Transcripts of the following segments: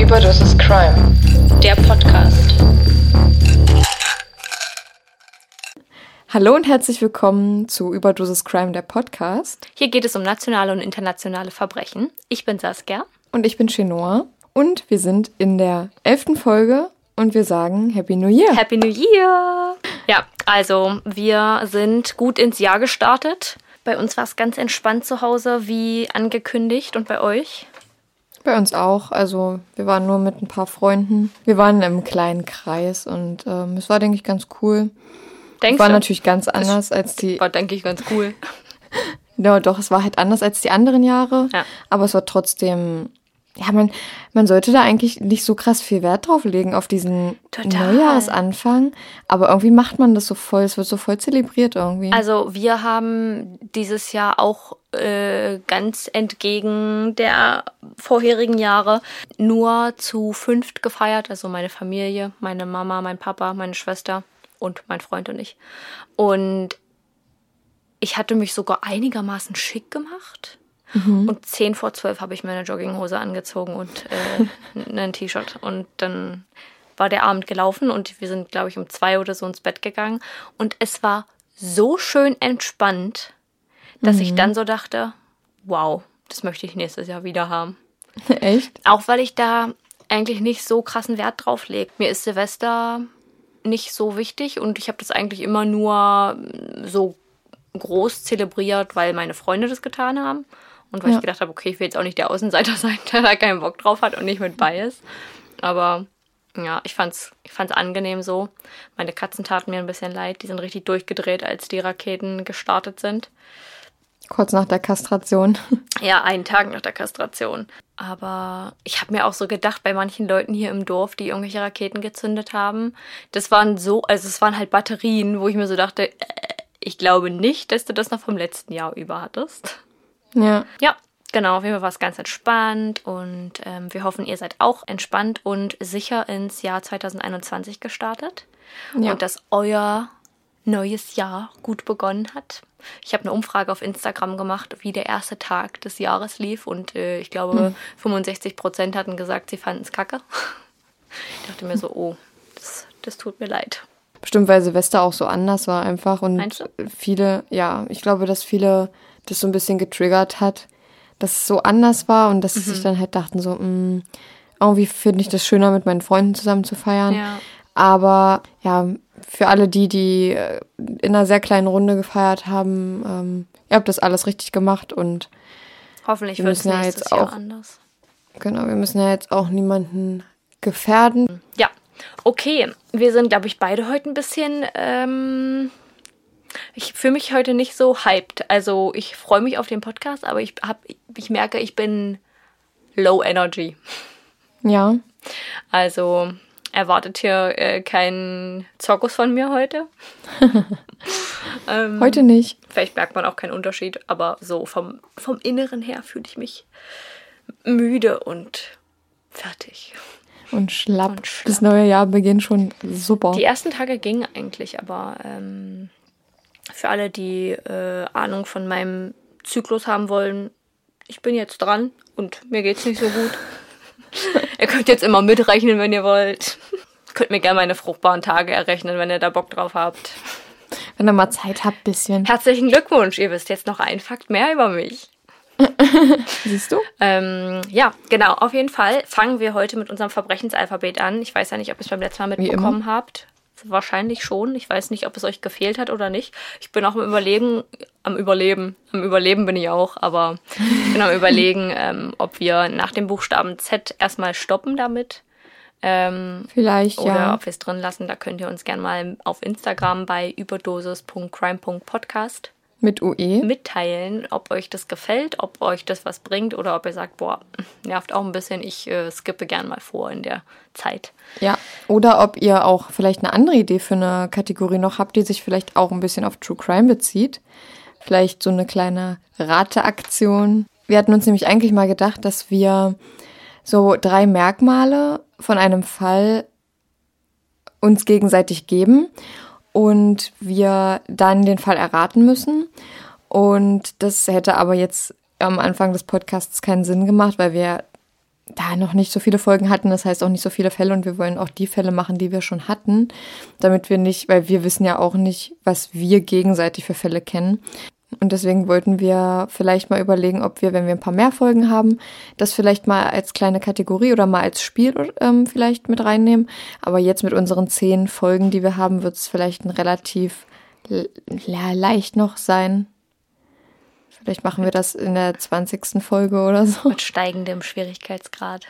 Überdosis Crime. Der Podcast. Hallo und herzlich willkommen zu Überdosis Crime, der Podcast. Hier geht es um nationale und internationale Verbrechen. Ich bin Saskia. Und ich bin Chenoa. Und wir sind in der elften Folge und wir sagen Happy New Year. Happy New Year! Ja, also wir sind gut ins Jahr gestartet. Bei uns war es ganz entspannt zu Hause, wie angekündigt. Und bei euch? Bei uns auch. Also wir waren nur mit ein paar Freunden. Wir waren im kleinen Kreis und ähm, es war, denke ich, ganz cool. Denkst war du? natürlich ganz anders als die. War, denke ich, ganz cool. Ja, doch, es war halt anders als die anderen Jahre. Ja. Aber es war trotzdem. Ja, man, man sollte da eigentlich nicht so krass viel Wert drauf legen, auf diesen Total. Neujahresanfang. Aber irgendwie macht man das so voll, es wird so voll zelebriert irgendwie. Also wir haben dieses Jahr auch äh, ganz entgegen der vorherigen Jahre nur zu fünft gefeiert. Also meine Familie, meine Mama, mein Papa, meine Schwester und mein Freund und ich. Und ich hatte mich sogar einigermaßen schick gemacht. Und zehn vor zwölf habe ich mir eine Jogginghose angezogen und äh, ein T-Shirt. Und dann war der Abend gelaufen und wir sind, glaube ich, um zwei oder so ins Bett gegangen. Und es war so schön entspannt, dass ich dann so dachte, wow, das möchte ich nächstes Jahr wieder haben. Echt? Auch weil ich da eigentlich nicht so krassen Wert drauf lege. Mir ist Silvester nicht so wichtig und ich habe das eigentlich immer nur so groß zelebriert, weil meine Freunde das getan haben. Und weil Ja. ich gedacht habe, okay, ich will jetzt auch nicht der Außenseiter sein, der da keinen Bock drauf hat und nicht mit bei ist. Aber ja, ich fand's, ich fand's angenehm so. Meine Katzen taten mir ein bisschen leid. Die sind richtig durchgedreht, als die Raketen gestartet sind. Kurz nach der Kastration. Ja, einen Tag nach der Kastration. Aber ich habe mir auch so gedacht, bei manchen Leuten hier im Dorf, die irgendwelche Raketen gezündet haben, das waren so, also es waren halt Batterien, wo ich mir so dachte, äh, ich glaube nicht, dass du das noch vom letzten Jahr über hattest. Ja. Ja, genau, auf jeden Fall war es ganz entspannt und ähm, wir hoffen, ihr seid auch entspannt und sicher ins Jahr 2021 gestartet Ja. und dass euer neues Jahr gut begonnen hat. Ich habe eine Umfrage auf Instagram gemacht, wie der erste Tag des Jahres lief und äh, ich glaube, 65 Prozent hatten gesagt, sie fanden es kacke. Ich dachte mir so, oh, das, das tut mir leid. Bestimmt, weil Silvester auch so anders war einfach und Meinst du? viele, ja, ich glaube, dass viele das so ein bisschen getriggert hat, dass es so anders war und dass sie Mhm. sich dann halt dachten so, mh, irgendwie finde ich das schöner, mit meinen Freunden zusammen zu feiern. Ja. Aber ja, für alle die, die äh, in einer sehr kleinen Runde gefeiert haben, ähm, ihr habt das alles richtig gemacht und Hoffentlich Wir wird es müssen ja jetzt auch- anders. genau, wir müssen ja jetzt auch niemanden gefährden. Ja, okay. Wir sind, glaube ich, beide heute ein bisschen. Ähm, ich fühle mich heute nicht so hyped. Also ich freue mich auf den Podcast, aber ich hab, ich merke, ich bin low energy. Ja, Also erwartet hier äh, keinen Zirkus von mir heute. ähm, heute nicht. Vielleicht merkt man auch keinen Unterschied, aber so vom, vom Inneren her fühle ich mich müde und fertig. Und schlapp. Und schlapp. Das neue Jahr beginnt schon super. Die ersten Tage gingen eigentlich, aber ähm, für alle, die äh, Ahnung von meinem Zyklus haben wollen, ich bin jetzt dran und mir geht's nicht so gut. ihr könnt jetzt immer mitrechnen, wenn ihr wollt. Könnt mir gerne meine fruchtbaren Tage errechnen, wenn ihr da Bock drauf habt. Wenn ihr mal Zeit habt, bisschen. Herzlichen Glückwunsch, ihr wisst jetzt noch ein Fakt mehr über mich. Siehst du? Ähm, ja, genau, auf jeden Fall fangen wir heute mit unserem Verbrechensalphabet an. Ich weiß ja nicht, ob ihr es beim letzten Mal mitbekommen habt. Wahrscheinlich schon. Ich weiß nicht, ob es euch gefehlt hat oder nicht. Ich bin auch am Überlegen, am Überleben, am Überleben bin ich auch, aber ich bin am Überlegen, ähm, ob wir nach dem Buchstaben Z erstmal stoppen damit Ähm, Vielleicht, oder ja. ob wir es drin lassen, da könnt ihr uns gerne mal auf Instagram bei überdosis.crime.podcast Mit UE. mitteilen, ob euch das gefällt, ob euch das was bringt oder ob ihr sagt, boah, nervt auch ein bisschen, ich äh, skippe gern mal vor in der Zeit. Ja. Oder ob ihr auch vielleicht eine andere Idee für eine Kategorie noch habt, die sich vielleicht auch ein bisschen auf True Crime bezieht. Vielleicht so eine kleine Rateaktion. Wir hatten uns nämlich eigentlich mal gedacht, dass wir so drei Merkmale von einem Fall uns gegenseitig geben und wir dann den Fall erraten müssen. Und das hätte aber jetzt am Anfang des Podcasts keinen Sinn gemacht, weil wir da noch nicht so viele Folgen hatten, das heißt auch nicht so viele Fälle und wir wollen auch die Fälle machen, die wir schon hatten, damit wir nicht, weil wir wissen ja auch nicht, was wir gegenseitig für Fälle kennen. Und deswegen wollten wir vielleicht mal überlegen, ob wir, wenn wir ein paar mehr Folgen haben, das vielleicht mal als kleine Kategorie oder mal als Spiel ähm, vielleicht mit reinnehmen. Aber jetzt mit unseren zehn Folgen, die wir haben, wird es vielleicht ein relativ l- ja, leicht noch sein. Vielleicht machen wir das in der 20. Folge oder so. Mit steigendem Schwierigkeitsgrad.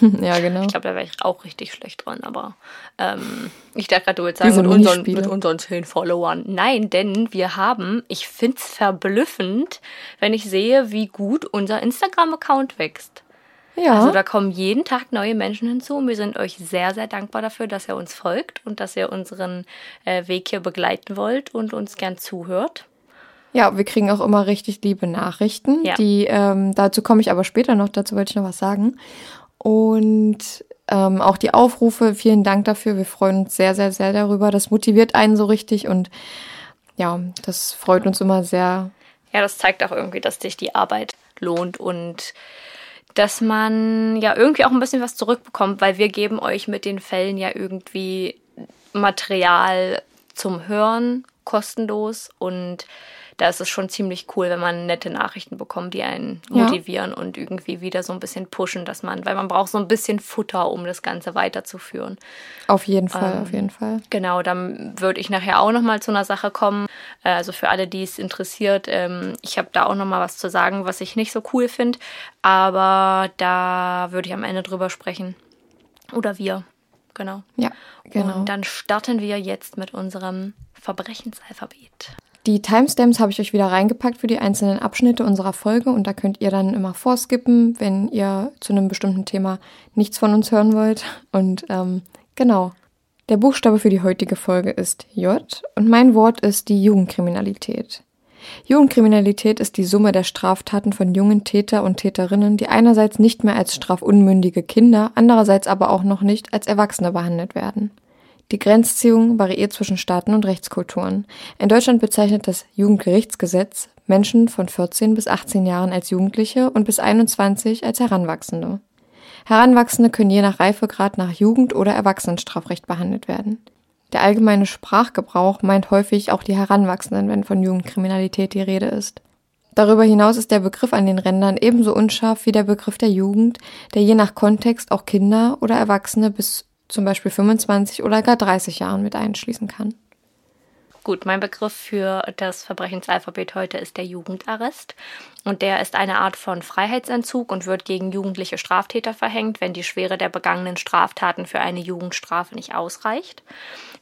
ja, genau. Ich glaube, da wäre ich auch richtig schlecht dran, aber ähm, ich dachte gerade, du willst sagen, mit unseren, mit unseren 10 Followern. Nein, denn wir haben, ich finde es verblüffend, wenn ich sehe, wie gut unser Instagram-Account wächst. Ja, Also da kommen jeden Tag neue Menschen hinzu und wir sind euch sehr, sehr dankbar dafür, dass ihr uns folgt und dass ihr unseren äh, Weg hier begleiten wollt und uns gern zuhört. Ja, wir kriegen auch immer richtig liebe Nachrichten. Ja. Die, ähm, dazu komme ich aber später noch, dazu wollte ich noch was sagen. Und ähm, auch die Aufrufe, vielen Dank dafür. Wir freuen uns sehr, sehr, sehr darüber. Das motiviert einen so richtig und ja, das freut uns immer sehr. Ja, das zeigt auch irgendwie, dass sich die Arbeit lohnt und dass man ja irgendwie auch ein bisschen was zurückbekommt, weil wir geben euch mit den Fällen ja irgendwie Material zum Hören kostenlos und da ist es schon ziemlich cool, wenn man nette Nachrichten bekommt, die einen Ja. motivieren und irgendwie wieder so ein bisschen pushen, dass man, weil man braucht so ein bisschen Futter, um das Ganze weiterzuführen. Auf jeden Fall, Ähm, auf jeden Fall. Genau, dann würde ich nachher auch noch mal zu einer Sache kommen. Äh, Also für alle, die es interessiert, ähm, ich habe da auch noch mal was zu sagen, was ich nicht so cool finde, aber da würde ich am Ende drüber sprechen. Oder wir, genau. Ja, genau. Und dann starten wir jetzt mit unserem Verbrechensalphabet. Die Timestamps habe ich euch wieder reingepackt für die einzelnen Abschnitte unserer Folge und da könnt ihr dann immer vorskippen, wenn ihr zu einem bestimmten Thema nichts von uns hören wollt. Und ähm, genau. Der Buchstabe für die heutige Folge ist J und mein Wort ist die Jugendkriminalität. Jugendkriminalität ist die Summe der Straftaten von jungen Täter und Täterinnen, die einerseits nicht mehr als strafunmündige Kinder, andererseits aber auch noch nicht als Erwachsene behandelt werden. Die Grenzziehung variiert zwischen Staaten und Rechtskulturen. In Deutschland bezeichnet das Jugendgerichtsgesetz Menschen von 14 bis 18 Jahren als Jugendliche und bis 21 als Heranwachsende. Heranwachsende können je nach Reifegrad nach Jugend- oder Erwachsenenstrafrecht behandelt werden. Der allgemeine Sprachgebrauch meint häufig auch die Heranwachsenden, wenn von Jugendkriminalität die Rede ist. Darüber hinaus ist der Begriff an den Rändern ebenso unscharf wie der Begriff der Jugend, der je nach Kontext auch Kinder oder Erwachsene bis zum Beispiel 25 oder gar 30 Jahren mit einschließen kann. Gut, mein Begriff für das Verbrechensalphabet heute ist der Jugendarrest. Und der ist eine Art von Freiheitsentzug und wird gegen jugendliche Straftäter verhängt, wenn die Schwere der begangenen Straftaten für eine Jugendstrafe nicht ausreicht.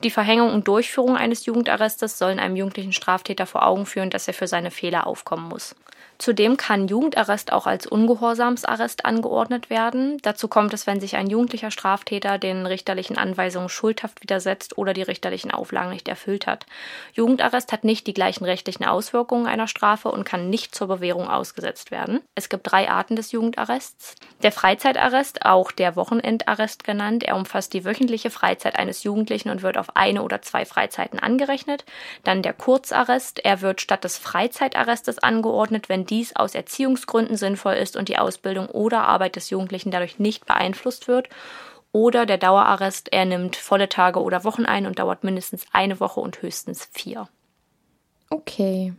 Die Verhängung und Durchführung eines Jugendarrestes sollen einem jugendlichen Straftäter vor Augen führen, dass er für seine Fehler aufkommen muss. Zudem kann Jugendarrest auch als Ungehorsamsarrest angeordnet werden. Dazu kommt es, wenn sich ein jugendlicher Straftäter den richterlichen Anweisungen schuldhaft widersetzt oder die richterlichen Auflagen nicht erfüllt hat. Jugendarrest hat nicht die gleichen rechtlichen Auswirkungen einer Strafe und kann nicht zur Bewährung ausgesetzt werden. Es gibt drei Arten des Jugendarrests. Der Freizeitarrest, auch der Wochenendarrest genannt, er umfasst die wöchentliche Freizeit eines Jugendlichen und wird auf eine oder zwei Freizeiten angerechnet. Dann der Kurzarrest, er wird statt des Freizeitarrestes angeordnet, wenn dies aus Erziehungsgründen sinnvoll ist und die Ausbildung oder Arbeit des Jugendlichen dadurch nicht beeinflusst wird. Oder der Dauerarrest, er nimmt volle Tage oder Wochen ein und dauert mindestens eine Woche und höchstens vier. Okay.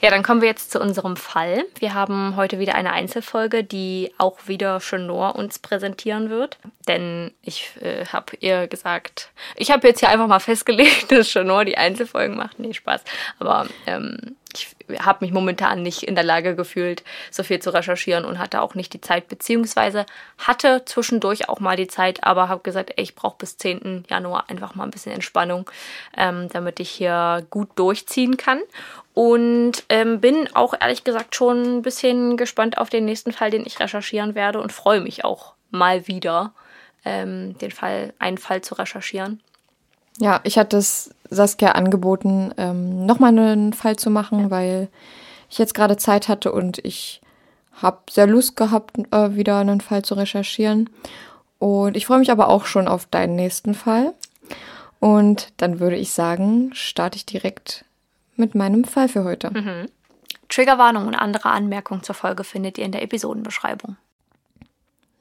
Ja, dann kommen wir jetzt zu unserem Fall. Wir haben heute wieder eine Einzelfolge, die auch wieder Chenor uns präsentieren wird. Denn ich äh, habe ihr gesagt, ich habe jetzt hier einfach mal festgelegt, dass Chenor die Einzelfolgen macht. Nee, Spaß. Aber ähm, ich habe mich momentan nicht in der Lage gefühlt, so viel zu recherchieren und hatte auch nicht die Zeit, beziehungsweise hatte zwischendurch auch mal die Zeit, aber habe gesagt, ey, ich brauche bis 10. Januar einfach mal ein bisschen Entspannung, ähm, damit ich hier gut durchziehen kann. Und ähm, bin auch ehrlich gesagt schon ein bisschen gespannt auf den nächsten Fall, den ich recherchieren werde und freue mich auch mal wieder, ähm, den Fall, einen Fall zu recherchieren. Ja, ich hatte es Saskia angeboten, ähm, nochmal einen Fall zu machen, weil ich jetzt gerade Zeit hatte und ich habe sehr Lust gehabt, äh, wieder einen Fall zu recherchieren. Und ich freue mich aber auch schon auf deinen nächsten Fall. Und dann würde ich sagen, starte ich direkt mit meinem Fall für heute. Mhm. Triggerwarnung und andere Anmerkungen zur Folge findet ihr in der Episodenbeschreibung.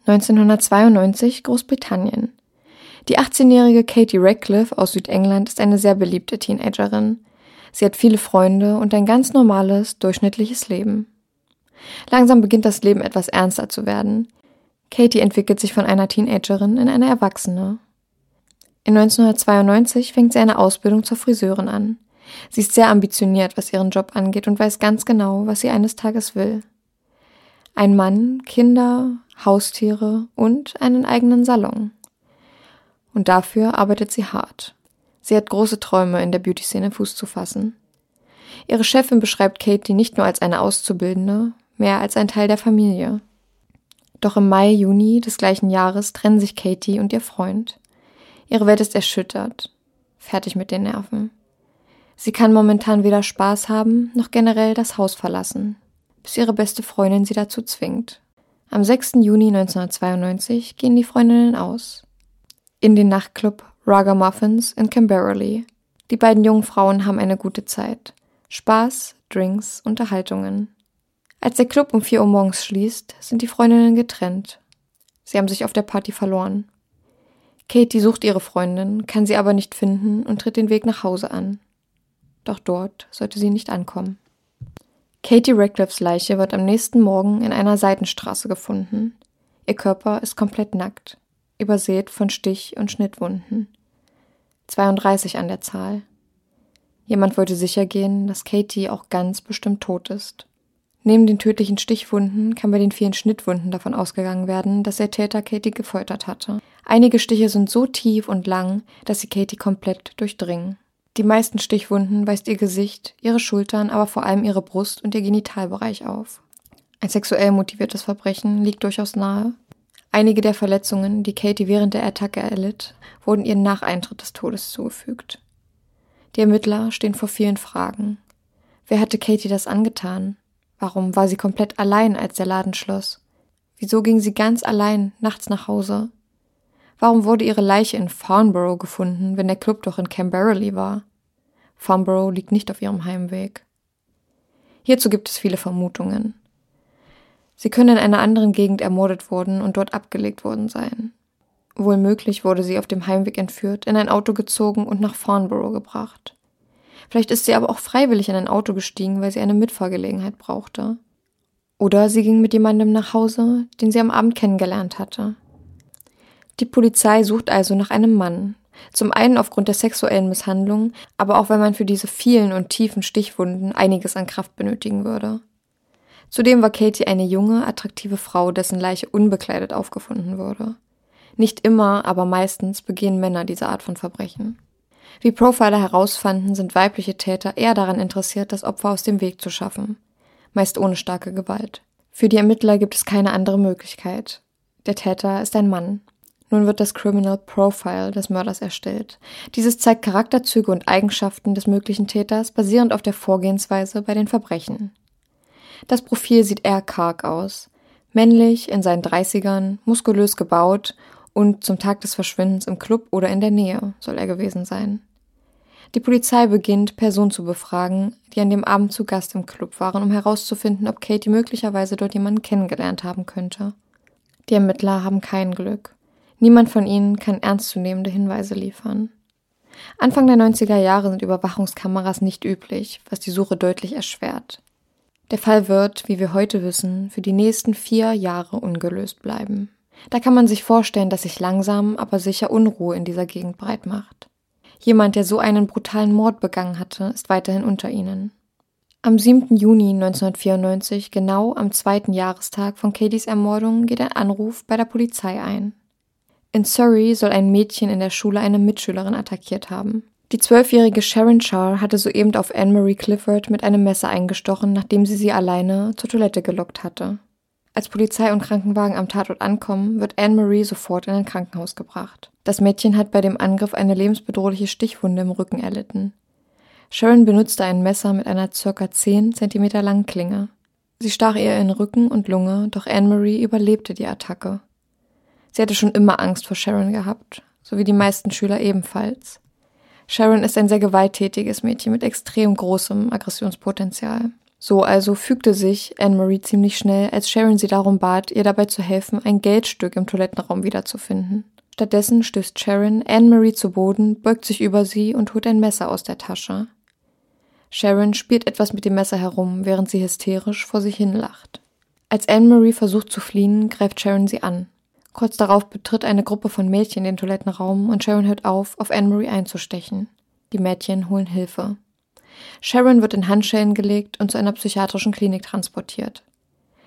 1992 Großbritannien. Die 18-jährige Katie Radcliffe aus Südengland ist eine sehr beliebte Teenagerin. Sie hat viele Freunde und ein ganz normales, durchschnittliches Leben. Langsam beginnt das Leben etwas ernster zu werden. Katie entwickelt sich von einer Teenagerin in eine Erwachsene. In 1992 fängt sie eine Ausbildung zur Friseurin an. Sie ist sehr ambitioniert, was ihren Job angeht und weiß ganz genau, was sie eines Tages will. Ein Mann, Kinder, Haustiere und einen eigenen Salon. Und dafür arbeitet sie hart. Sie hat große Träume, in der Beauty-Szene Fuß zu fassen. Ihre Chefin beschreibt Katie nicht nur als eine Auszubildende, mehr als ein Teil der Familie. Doch im Mai, Juni des gleichen Jahres trennen sich Katie und ihr Freund. Ihre Welt ist erschüttert, fertig mit den Nerven. Sie kann momentan weder Spaß haben, noch generell das Haus verlassen, bis ihre beste Freundin sie dazu zwingt. Am 6. Juni 1992 gehen die Freundinnen aus in den Nachtclub Muffins in Camberley. Die beiden jungen Frauen haben eine gute Zeit. Spaß, Drinks, Unterhaltungen. Als der Club um vier Uhr morgens schließt, sind die Freundinnen getrennt. Sie haben sich auf der Party verloren. Katie sucht ihre Freundin, kann sie aber nicht finden und tritt den Weg nach Hause an. Doch dort sollte sie nicht ankommen. Katie Radcliffes Leiche wird am nächsten Morgen in einer Seitenstraße gefunden. Ihr Körper ist komplett nackt übersät von Stich- und Schnittwunden. 32 an der Zahl. Jemand wollte sicher gehen, dass Katie auch ganz bestimmt tot ist. Neben den tödlichen Stichwunden kann bei den vielen Schnittwunden davon ausgegangen werden, dass der Täter Katie gefoltert hatte. Einige Stiche sind so tief und lang, dass sie Katie komplett durchdringen. Die meisten Stichwunden weist ihr Gesicht, ihre Schultern, aber vor allem ihre Brust und ihr Genitalbereich auf. Ein sexuell motiviertes Verbrechen liegt durchaus nahe, Einige der Verletzungen, die Katie während der Attacke erlitt, wurden ihr nach Eintritt des Todes zugefügt. Die Ermittler stehen vor vielen Fragen. Wer hatte Katie das angetan? Warum war sie komplett allein, als der Laden schloss? Wieso ging sie ganz allein nachts nach Hause? Warum wurde ihre Leiche in Farnborough gefunden, wenn der Club doch in Camberley war? Farnborough liegt nicht auf ihrem Heimweg. Hierzu gibt es viele Vermutungen. Sie können in einer anderen Gegend ermordet worden und dort abgelegt worden sein. Wohl möglich wurde sie auf dem Heimweg entführt, in ein Auto gezogen und nach Farnborough gebracht. Vielleicht ist sie aber auch freiwillig in ein Auto gestiegen, weil sie eine Mitfahrgelegenheit brauchte. Oder sie ging mit jemandem nach Hause, den sie am Abend kennengelernt hatte. Die Polizei sucht also nach einem Mann. Zum einen aufgrund der sexuellen Misshandlung, aber auch weil man für diese vielen und tiefen Stichwunden einiges an Kraft benötigen würde. Zudem war Katie eine junge, attraktive Frau, dessen Leiche unbekleidet aufgefunden wurde. Nicht immer, aber meistens begehen Männer diese Art von Verbrechen. Wie Profiler herausfanden, sind weibliche Täter eher daran interessiert, das Opfer aus dem Weg zu schaffen, meist ohne starke Gewalt. Für die Ermittler gibt es keine andere Möglichkeit. Der Täter ist ein Mann. Nun wird das Criminal Profile des Mörders erstellt. Dieses zeigt Charakterzüge und Eigenschaften des möglichen Täters basierend auf der Vorgehensweise bei den Verbrechen. Das Profil sieht eher karg aus. Männlich, in seinen Dreißigern, muskulös gebaut und zum Tag des Verschwindens im Club oder in der Nähe soll er gewesen sein. Die Polizei beginnt, Personen zu befragen, die an dem Abend zu Gast im Club waren, um herauszufinden, ob Katie möglicherweise dort jemanden kennengelernt haben könnte. Die Ermittler haben kein Glück. Niemand von ihnen kann ernstzunehmende Hinweise liefern. Anfang der 90er Jahre sind Überwachungskameras nicht üblich, was die Suche deutlich erschwert. Der Fall wird, wie wir heute wissen, für die nächsten vier Jahre ungelöst bleiben. Da kann man sich vorstellen, dass sich langsam, aber sicher Unruhe in dieser Gegend breit macht. Jemand, der so einen brutalen Mord begangen hatte, ist weiterhin unter ihnen. Am 7. Juni 1994, genau am zweiten Jahrestag von Katys Ermordung, geht ein Anruf bei der Polizei ein. In Surrey soll ein Mädchen in der Schule eine Mitschülerin attackiert haben. Die zwölfjährige Sharon Char hatte soeben auf Anne-Marie Clifford mit einem Messer eingestochen, nachdem sie sie alleine zur Toilette gelockt hatte. Als Polizei und Krankenwagen am Tatort ankommen, wird Anne-Marie sofort in ein Krankenhaus gebracht. Das Mädchen hat bei dem Angriff eine lebensbedrohliche Stichwunde im Rücken erlitten. Sharon benutzte ein Messer mit einer circa 10 cm langen Klinge. Sie stach ihr in Rücken und Lunge, doch Anne-Marie überlebte die Attacke. Sie hatte schon immer Angst vor Sharon gehabt, so wie die meisten Schüler ebenfalls. Sharon ist ein sehr gewalttätiges Mädchen mit extrem großem Aggressionspotenzial. So also fügte sich Anne-Marie ziemlich schnell, als Sharon sie darum bat, ihr dabei zu helfen, ein Geldstück im Toilettenraum wiederzufinden. Stattdessen stößt Sharon Anne-Marie zu Boden, beugt sich über sie und holt ein Messer aus der Tasche. Sharon spielt etwas mit dem Messer herum, während sie hysterisch vor sich hin lacht. Als Anne-Marie versucht zu fliehen, greift Sharon sie an. Kurz darauf betritt eine Gruppe von Mädchen den Toilettenraum und Sharon hört auf, auf Anne-Marie einzustechen. Die Mädchen holen Hilfe. Sharon wird in Handschellen gelegt und zu einer psychiatrischen Klinik transportiert.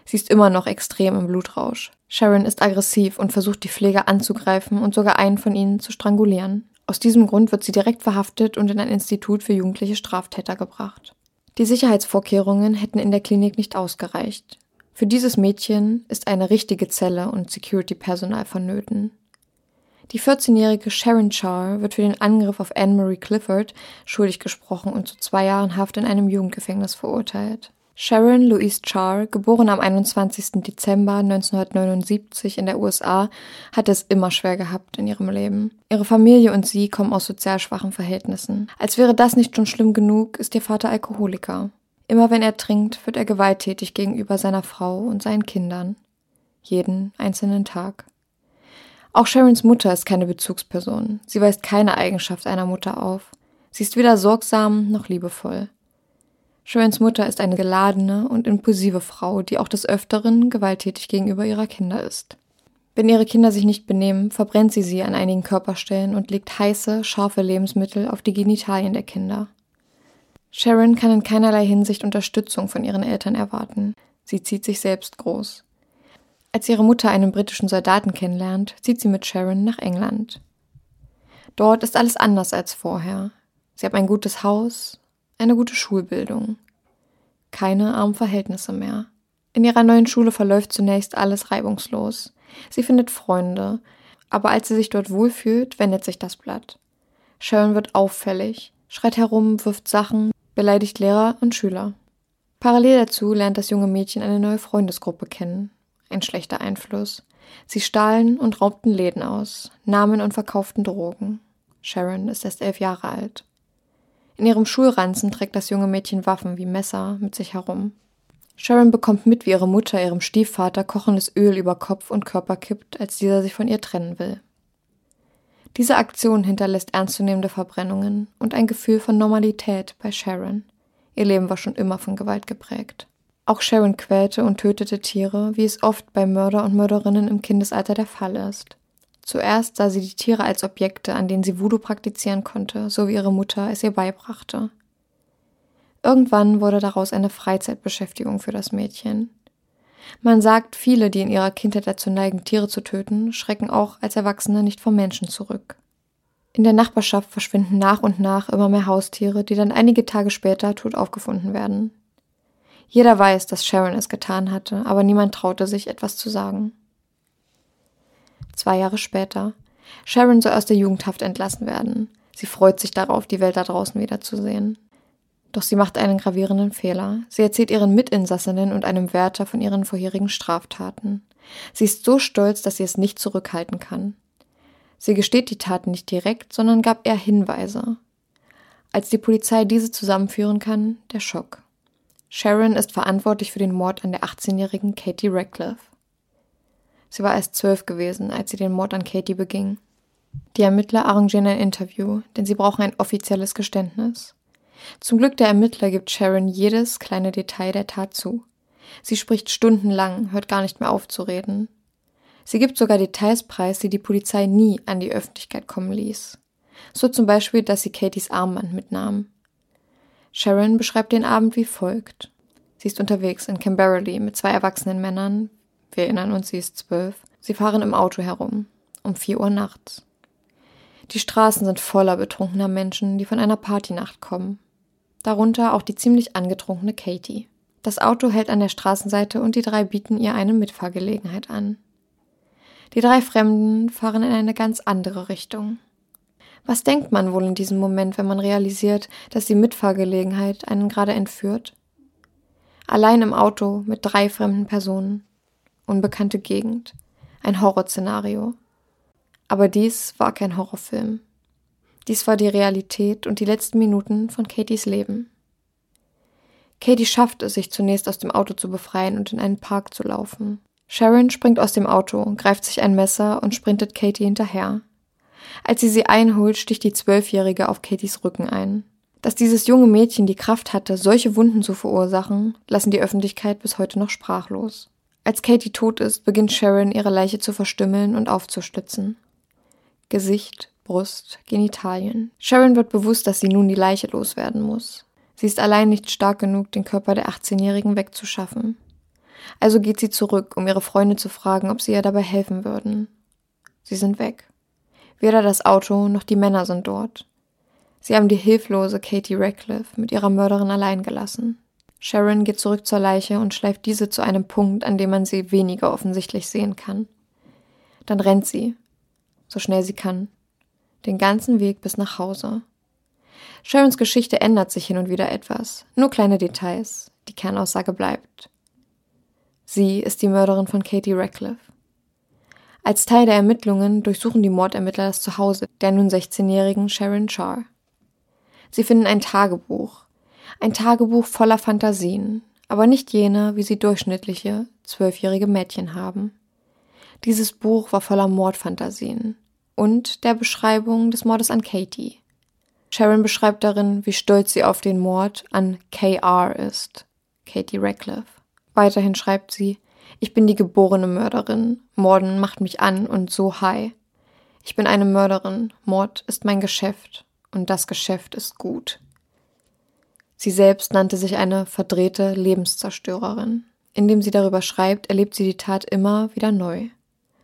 Sie ist immer noch extrem im Blutrausch. Sharon ist aggressiv und versucht die Pfleger anzugreifen und sogar einen von ihnen zu strangulieren. Aus diesem Grund wird sie direkt verhaftet und in ein Institut für jugendliche Straftäter gebracht. Die Sicherheitsvorkehrungen hätten in der Klinik nicht ausgereicht. Für dieses Mädchen ist eine richtige Zelle und Security-Personal vonnöten. Die 14-jährige Sharon Char wird für den Angriff auf Anne-Marie Clifford schuldig gesprochen und zu zwei Jahren Haft in einem Jugendgefängnis verurteilt. Sharon Louise Char, geboren am 21. Dezember 1979 in der USA, hat es immer schwer gehabt in ihrem Leben. Ihre Familie und sie kommen aus sozial schwachen Verhältnissen. Als wäre das nicht schon schlimm genug, ist ihr Vater Alkoholiker. Immer wenn er trinkt, wird er gewalttätig gegenüber seiner Frau und seinen Kindern. Jeden einzelnen Tag. Auch Sharons Mutter ist keine Bezugsperson. Sie weist keine Eigenschaft einer Mutter auf. Sie ist weder sorgsam noch liebevoll. Sharons Mutter ist eine geladene und impulsive Frau, die auch des Öfteren gewalttätig gegenüber ihrer Kinder ist. Wenn ihre Kinder sich nicht benehmen, verbrennt sie sie an einigen Körperstellen und legt heiße, scharfe Lebensmittel auf die Genitalien der Kinder. Sharon kann in keinerlei Hinsicht Unterstützung von ihren Eltern erwarten. Sie zieht sich selbst groß. Als ihre Mutter einen britischen Soldaten kennenlernt, zieht sie mit Sharon nach England. Dort ist alles anders als vorher. Sie haben ein gutes Haus, eine gute Schulbildung. Keine armen Verhältnisse mehr. In ihrer neuen Schule verläuft zunächst alles reibungslos. Sie findet Freunde, aber als sie sich dort wohlfühlt, wendet sich das Blatt. Sharon wird auffällig, schreit herum, wirft Sachen, beleidigt Lehrer und Schüler. Parallel dazu lernt das junge Mädchen eine neue Freundesgruppe kennen. Ein schlechter Einfluss. Sie stahlen und raubten Läden aus, nahmen und verkauften Drogen. Sharon ist erst elf Jahre alt. In ihrem Schulranzen trägt das junge Mädchen Waffen wie Messer mit sich herum. Sharon bekommt mit, wie ihre Mutter ihrem Stiefvater kochendes Öl über Kopf und Körper kippt, als dieser sich von ihr trennen will. Diese Aktion hinterlässt ernstzunehmende Verbrennungen und ein Gefühl von Normalität bei Sharon. Ihr Leben war schon immer von Gewalt geprägt. Auch Sharon quälte und tötete Tiere, wie es oft bei Mörder und Mörderinnen im Kindesalter der Fall ist. Zuerst sah sie die Tiere als Objekte, an denen sie Voodoo praktizieren konnte, so wie ihre Mutter es ihr beibrachte. Irgendwann wurde daraus eine Freizeitbeschäftigung für das Mädchen. Man sagt, viele, die in ihrer Kindheit dazu neigen, Tiere zu töten, schrecken auch als Erwachsene nicht vom Menschen zurück. In der Nachbarschaft verschwinden nach und nach immer mehr Haustiere, die dann einige Tage später tot aufgefunden werden. Jeder weiß, dass Sharon es getan hatte, aber niemand traute sich, etwas zu sagen. Zwei Jahre später. Sharon soll aus der Jugendhaft entlassen werden. Sie freut sich darauf, die Welt da draußen wiederzusehen. Doch sie macht einen gravierenden Fehler. Sie erzählt ihren Mitinsassinnen und einem Wärter von ihren vorherigen Straftaten. Sie ist so stolz, dass sie es nicht zurückhalten kann. Sie gesteht die Taten nicht direkt, sondern gab eher Hinweise. Als die Polizei diese zusammenführen kann, der Schock. Sharon ist verantwortlich für den Mord an der 18-jährigen Katie Radcliffe. Sie war erst zwölf gewesen, als sie den Mord an Katie beging. Die Ermittler arrangieren ein Interview, denn sie brauchen ein offizielles Geständnis. Zum Glück der Ermittler gibt Sharon jedes kleine Detail der Tat zu. Sie spricht stundenlang, hört gar nicht mehr auf zu reden. Sie gibt sogar Details preis, die die Polizei nie an die Öffentlichkeit kommen ließ. So zum Beispiel, dass sie Katies Armband mitnahm. Sharon beschreibt den Abend wie folgt. Sie ist unterwegs in Camberley mit zwei erwachsenen Männern. Wir erinnern uns, sie ist zwölf. Sie fahren im Auto herum. Um vier Uhr nachts. Die Straßen sind voller betrunkener Menschen, die von einer Partynacht kommen. Darunter auch die ziemlich angetrunkene Katie. Das Auto hält an der Straßenseite und die drei bieten ihr eine Mitfahrgelegenheit an. Die drei Fremden fahren in eine ganz andere Richtung. Was denkt man wohl in diesem Moment, wenn man realisiert, dass die Mitfahrgelegenheit einen gerade entführt? Allein im Auto mit drei fremden Personen. Unbekannte Gegend. Ein Horrorszenario. Aber dies war kein Horrorfilm. Dies war die Realität und die letzten Minuten von Katies Leben. Katie schafft es, sich zunächst aus dem Auto zu befreien und in einen Park zu laufen. Sharon springt aus dem Auto, greift sich ein Messer und sprintet Katie hinterher. Als sie sie einholt, sticht die Zwölfjährige auf Katies Rücken ein. Dass dieses junge Mädchen die Kraft hatte, solche Wunden zu verursachen, lassen die Öffentlichkeit bis heute noch sprachlos. Als Katie tot ist, beginnt Sharon ihre Leiche zu verstümmeln und aufzuschlitzen. Gesicht, Brust, Genitalien. Sharon wird bewusst, dass sie nun die Leiche loswerden muss. Sie ist allein nicht stark genug, den Körper der 18-Jährigen wegzuschaffen. Also geht sie zurück, um ihre Freunde zu fragen, ob sie ihr dabei helfen würden. Sie sind weg. Weder das Auto noch die Männer sind dort. Sie haben die hilflose Katie Radcliffe mit ihrer Mörderin allein gelassen. Sharon geht zurück zur Leiche und schleift diese zu einem Punkt, an dem man sie weniger offensichtlich sehen kann. Dann rennt sie, so schnell sie kann, den ganzen Weg bis nach Hause. Sharons Geschichte ändert sich hin und wieder etwas, nur kleine Details. Die Kernaussage bleibt. Sie ist die Mörderin von Katie Radcliffe. Als Teil der Ermittlungen durchsuchen die Mordermittler das Zuhause der nun 16-jährigen Sharon Char. Sie finden ein Tagebuch. Ein Tagebuch voller Fantasien, aber nicht jene, wie sie durchschnittliche, zwölfjährige Mädchen haben. Dieses Buch war voller Mordfantasien und der Beschreibung des Mordes an Katie. Sharon beschreibt darin, wie stolz sie auf den Mord an KR ist, Katie Radcliffe. Weiterhin schreibt sie, ich bin die geborene Mörderin, Morden macht mich an und so high. Ich bin eine Mörderin, Mord ist mein Geschäft und das Geschäft ist gut. Sie selbst nannte sich eine verdrehte Lebenszerstörerin. Indem sie darüber schreibt, erlebt sie die Tat immer wieder neu.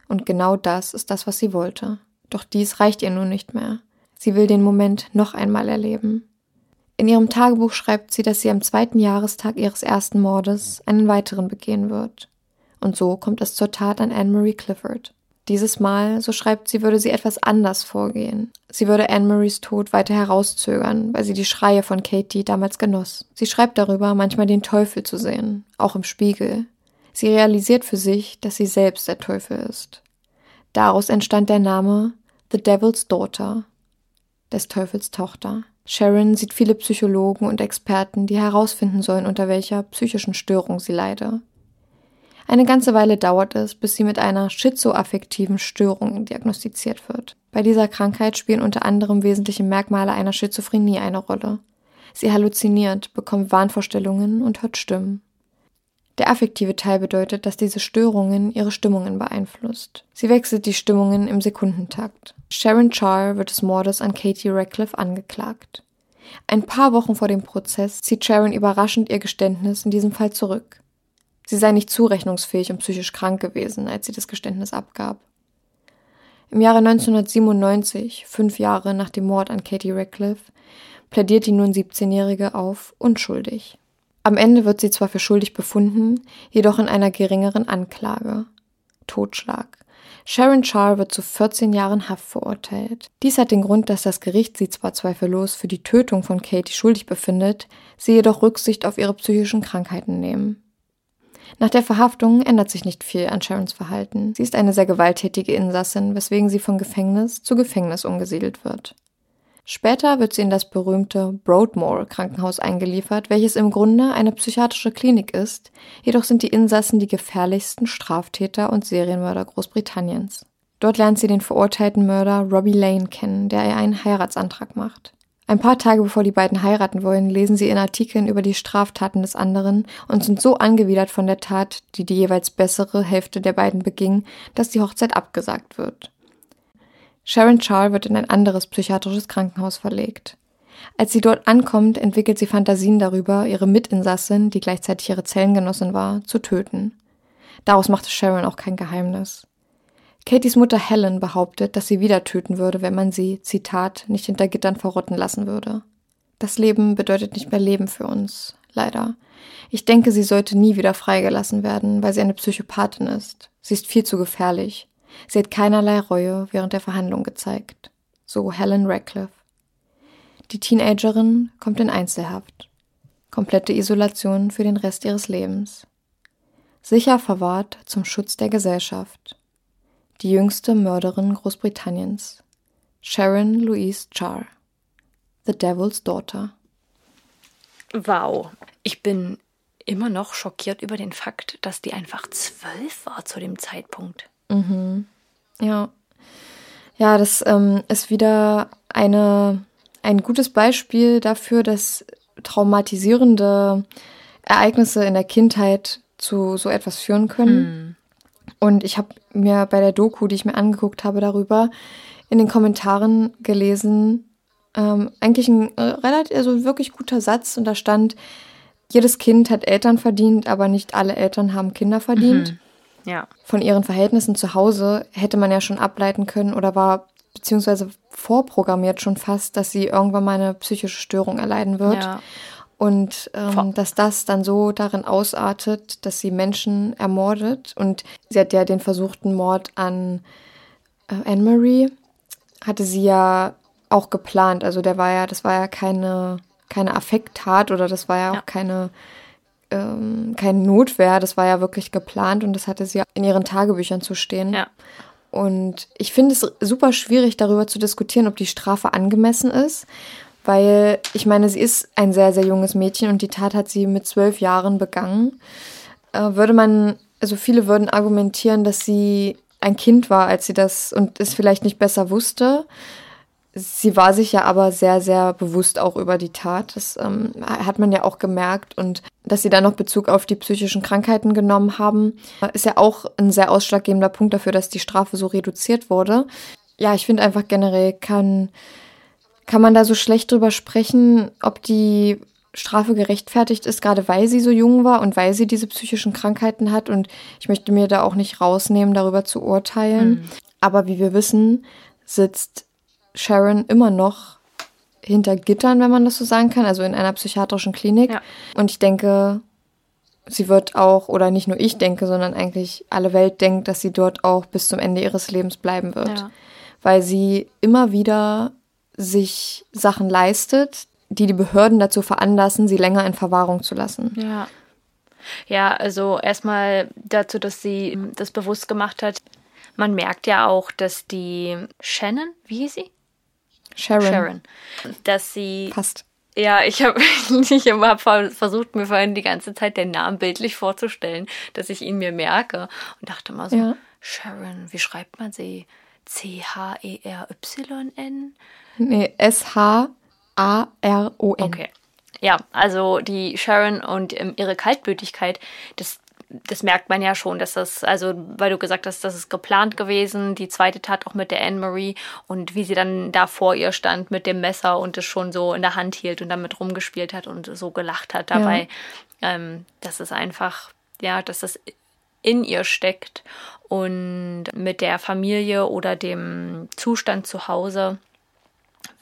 Und genau das ist das, was sie wollte. Doch dies reicht ihr nun nicht mehr. Sie will den Moment noch einmal erleben. In ihrem Tagebuch schreibt sie, dass sie am zweiten Jahrestag ihres ersten Mordes einen weiteren begehen wird. Und so kommt es zur Tat an Anne-Marie Clifford. Dieses Mal, so schreibt sie, würde sie etwas anders vorgehen. Sie würde Anne-Maries Tod weiter herauszögern, weil sie die Schreie von Katie damals genoss. Sie schreibt darüber, manchmal den Teufel zu sehen, auch im Spiegel. Sie realisiert für sich, dass sie selbst der Teufel ist. Daraus entstand der Name The Devil's Daughter, des Teufels Tochter. Sharon sieht viele Psychologen und Experten, die herausfinden sollen, unter welcher psychischen Störung sie leide. Eine ganze Weile dauert es, bis sie mit einer schizoaffektiven Störung diagnostiziert wird. Bei dieser Krankheit spielen unter anderem wesentliche Merkmale einer Schizophrenie eine Rolle. Sie halluziniert, bekommt Wahnvorstellungen und hört Stimmen. Der affektive Teil bedeutet, dass diese Störungen ihre Stimmungen beeinflusst. Sie wechselt die Stimmungen im Sekundentakt. Sharon Char wird des Mordes an Katie Radcliffe angeklagt. Ein paar Wochen vor dem Prozess zieht Sharon überraschend ihr Geständnis in diesem Fall zurück. Sie sei nicht zurechnungsfähig und psychisch krank gewesen, als sie das Geständnis abgab. Im Jahre 1997, fünf Jahre nach dem Mord an Katie Radcliffe, plädiert die nun 17-Jährige auf unschuldig. Am Ende wird sie zwar für schuldig befunden, jedoch in einer geringeren Anklage. Totschlag. Sharon Char wird zu 14 Jahren Haft verurteilt. Dies hat den Grund, dass das Gericht sie zwar zweifellos für die Tötung von Katie schuldig befindet, sie jedoch Rücksicht auf ihre psychischen Krankheiten nehmen. Nach der Verhaftung ändert sich nicht viel an Sharons Verhalten. Sie ist eine sehr gewalttätige Insassin, weswegen sie von Gefängnis zu Gefängnis umgesiedelt wird. Später wird sie in das berühmte Broadmoor Krankenhaus eingeliefert, welches im Grunde eine psychiatrische Klinik ist, jedoch sind die Insassen die gefährlichsten Straftäter und Serienmörder Großbritanniens. Dort lernt sie den verurteilten Mörder Robbie Lane kennen, der ihr einen Heiratsantrag macht. Ein paar Tage bevor die beiden heiraten wollen, lesen sie in Artikeln über die Straftaten des anderen und sind so angewidert von der Tat, die die jeweils bessere Hälfte der beiden beging, dass die Hochzeit abgesagt wird. Sharon Char wird in ein anderes psychiatrisches Krankenhaus verlegt. Als sie dort ankommt, entwickelt sie Fantasien darüber, ihre Mitinsassin, die gleichzeitig ihre Zellengenossin war, zu töten. Daraus machte Sharon auch kein Geheimnis. Katys Mutter Helen behauptet, dass sie wieder töten würde, wenn man sie, Zitat, nicht hinter Gittern verrotten lassen würde. Das Leben bedeutet nicht mehr Leben für uns, leider. Ich denke, sie sollte nie wieder freigelassen werden, weil sie eine Psychopathin ist. Sie ist viel zu gefährlich. Sie hat keinerlei Reue während der Verhandlung gezeigt. So Helen Radcliffe. Die Teenagerin kommt in Einzelhaft. Komplette Isolation für den Rest ihres Lebens. Sicher verwahrt zum Schutz der Gesellschaft. Die jüngste Mörderin Großbritanniens. Sharon Louise Charr. The Devil's Daughter. Wow. Ich bin immer noch schockiert über den Fakt, dass die einfach zwölf war zu dem Zeitpunkt. Mhm. Ja. Ja, das ähm, ist wieder eine, ein gutes Beispiel dafür, dass traumatisierende Ereignisse in der Kindheit zu so etwas führen können. Mhm. Und ich habe mir bei der Doku, die ich mir angeguckt habe darüber, in den Kommentaren gelesen, ähm, eigentlich ein äh, relativ, also wirklich guter Satz und da stand, jedes Kind hat Eltern verdient, aber nicht alle Eltern haben Kinder verdient. Mhm. Ja. Von ihren Verhältnissen zu Hause hätte man ja schon ableiten können oder war beziehungsweise vorprogrammiert schon fast, dass sie irgendwann mal eine psychische Störung erleiden wird. Ja. Und ähm, dass das dann so darin ausartet, dass sie Menschen ermordet. Und sie hat ja den versuchten Mord an äh, Anne-Marie, hatte sie ja auch geplant. Also der war ja, das war ja keine, keine Affekttat oder das war ja auch ja. keine ähm, keine Notwehr, das war ja wirklich geplant und das hatte sie in ihren Tagebüchern zu stehen. Ja. Und ich finde es super schwierig, darüber zu diskutieren, ob die Strafe angemessen ist, weil ich meine, sie ist ein sehr, sehr junges Mädchen und die Tat hat sie mit zwölf Jahren begangen. Äh, würde man, also viele würden argumentieren, dass sie ein Kind war, als sie das und es vielleicht nicht besser wusste. Sie war sich ja aber sehr, sehr bewusst auch über die Tat. Das ähm, hat man ja auch gemerkt. Und dass sie dann noch Bezug auf die psychischen Krankheiten genommen haben, ist ja auch ein sehr ausschlaggebender Punkt dafür, dass die Strafe so reduziert wurde. Ja, ich finde einfach generell kann, kann man da so schlecht drüber sprechen, ob die Strafe gerechtfertigt ist, gerade weil sie so jung war und weil sie diese psychischen Krankheiten hat. Und ich möchte mir da auch nicht rausnehmen, darüber zu urteilen. Mhm. Aber wie wir wissen, sitzt Sharon immer noch hinter Gittern, wenn man das so sagen kann, also in einer psychiatrischen Klinik. Ja. Und ich denke, sie wird auch, oder nicht nur ich denke, sondern eigentlich alle Welt denkt, dass sie dort auch bis zum Ende ihres Lebens bleiben wird. Ja. Weil sie immer wieder sich Sachen leistet, die die Behörden dazu veranlassen, sie länger in Verwahrung zu lassen. Ja. Ja, also erstmal dazu, dass sie das bewusst gemacht hat. Man merkt ja auch, dass die Shannon, wie hieß sie? Sharon. Sharon. Dass sie. Passt. Ja, ich habe ich hab versucht, mir vorhin die ganze Zeit den Namen bildlich vorzustellen, dass ich ihn mir merke. Und dachte mal so, ja. Sharon, wie schreibt man sie? C-H-E-R-Y-N? Nee, S-H-A-R-O-N. Okay. Ja, also die Sharon und ähm, ihre Kaltblütigkeit, das das merkt man ja schon, dass das, also weil du gesagt hast, das ist geplant gewesen, die zweite Tat auch mit der Anne-Marie und wie sie dann da vor ihr stand mit dem Messer und es schon so in der Hand hielt und damit rumgespielt hat und so gelacht hat dabei. Ja. Ähm, das ist einfach, ja, dass das in ihr steckt und mit der Familie oder dem Zustand zu Hause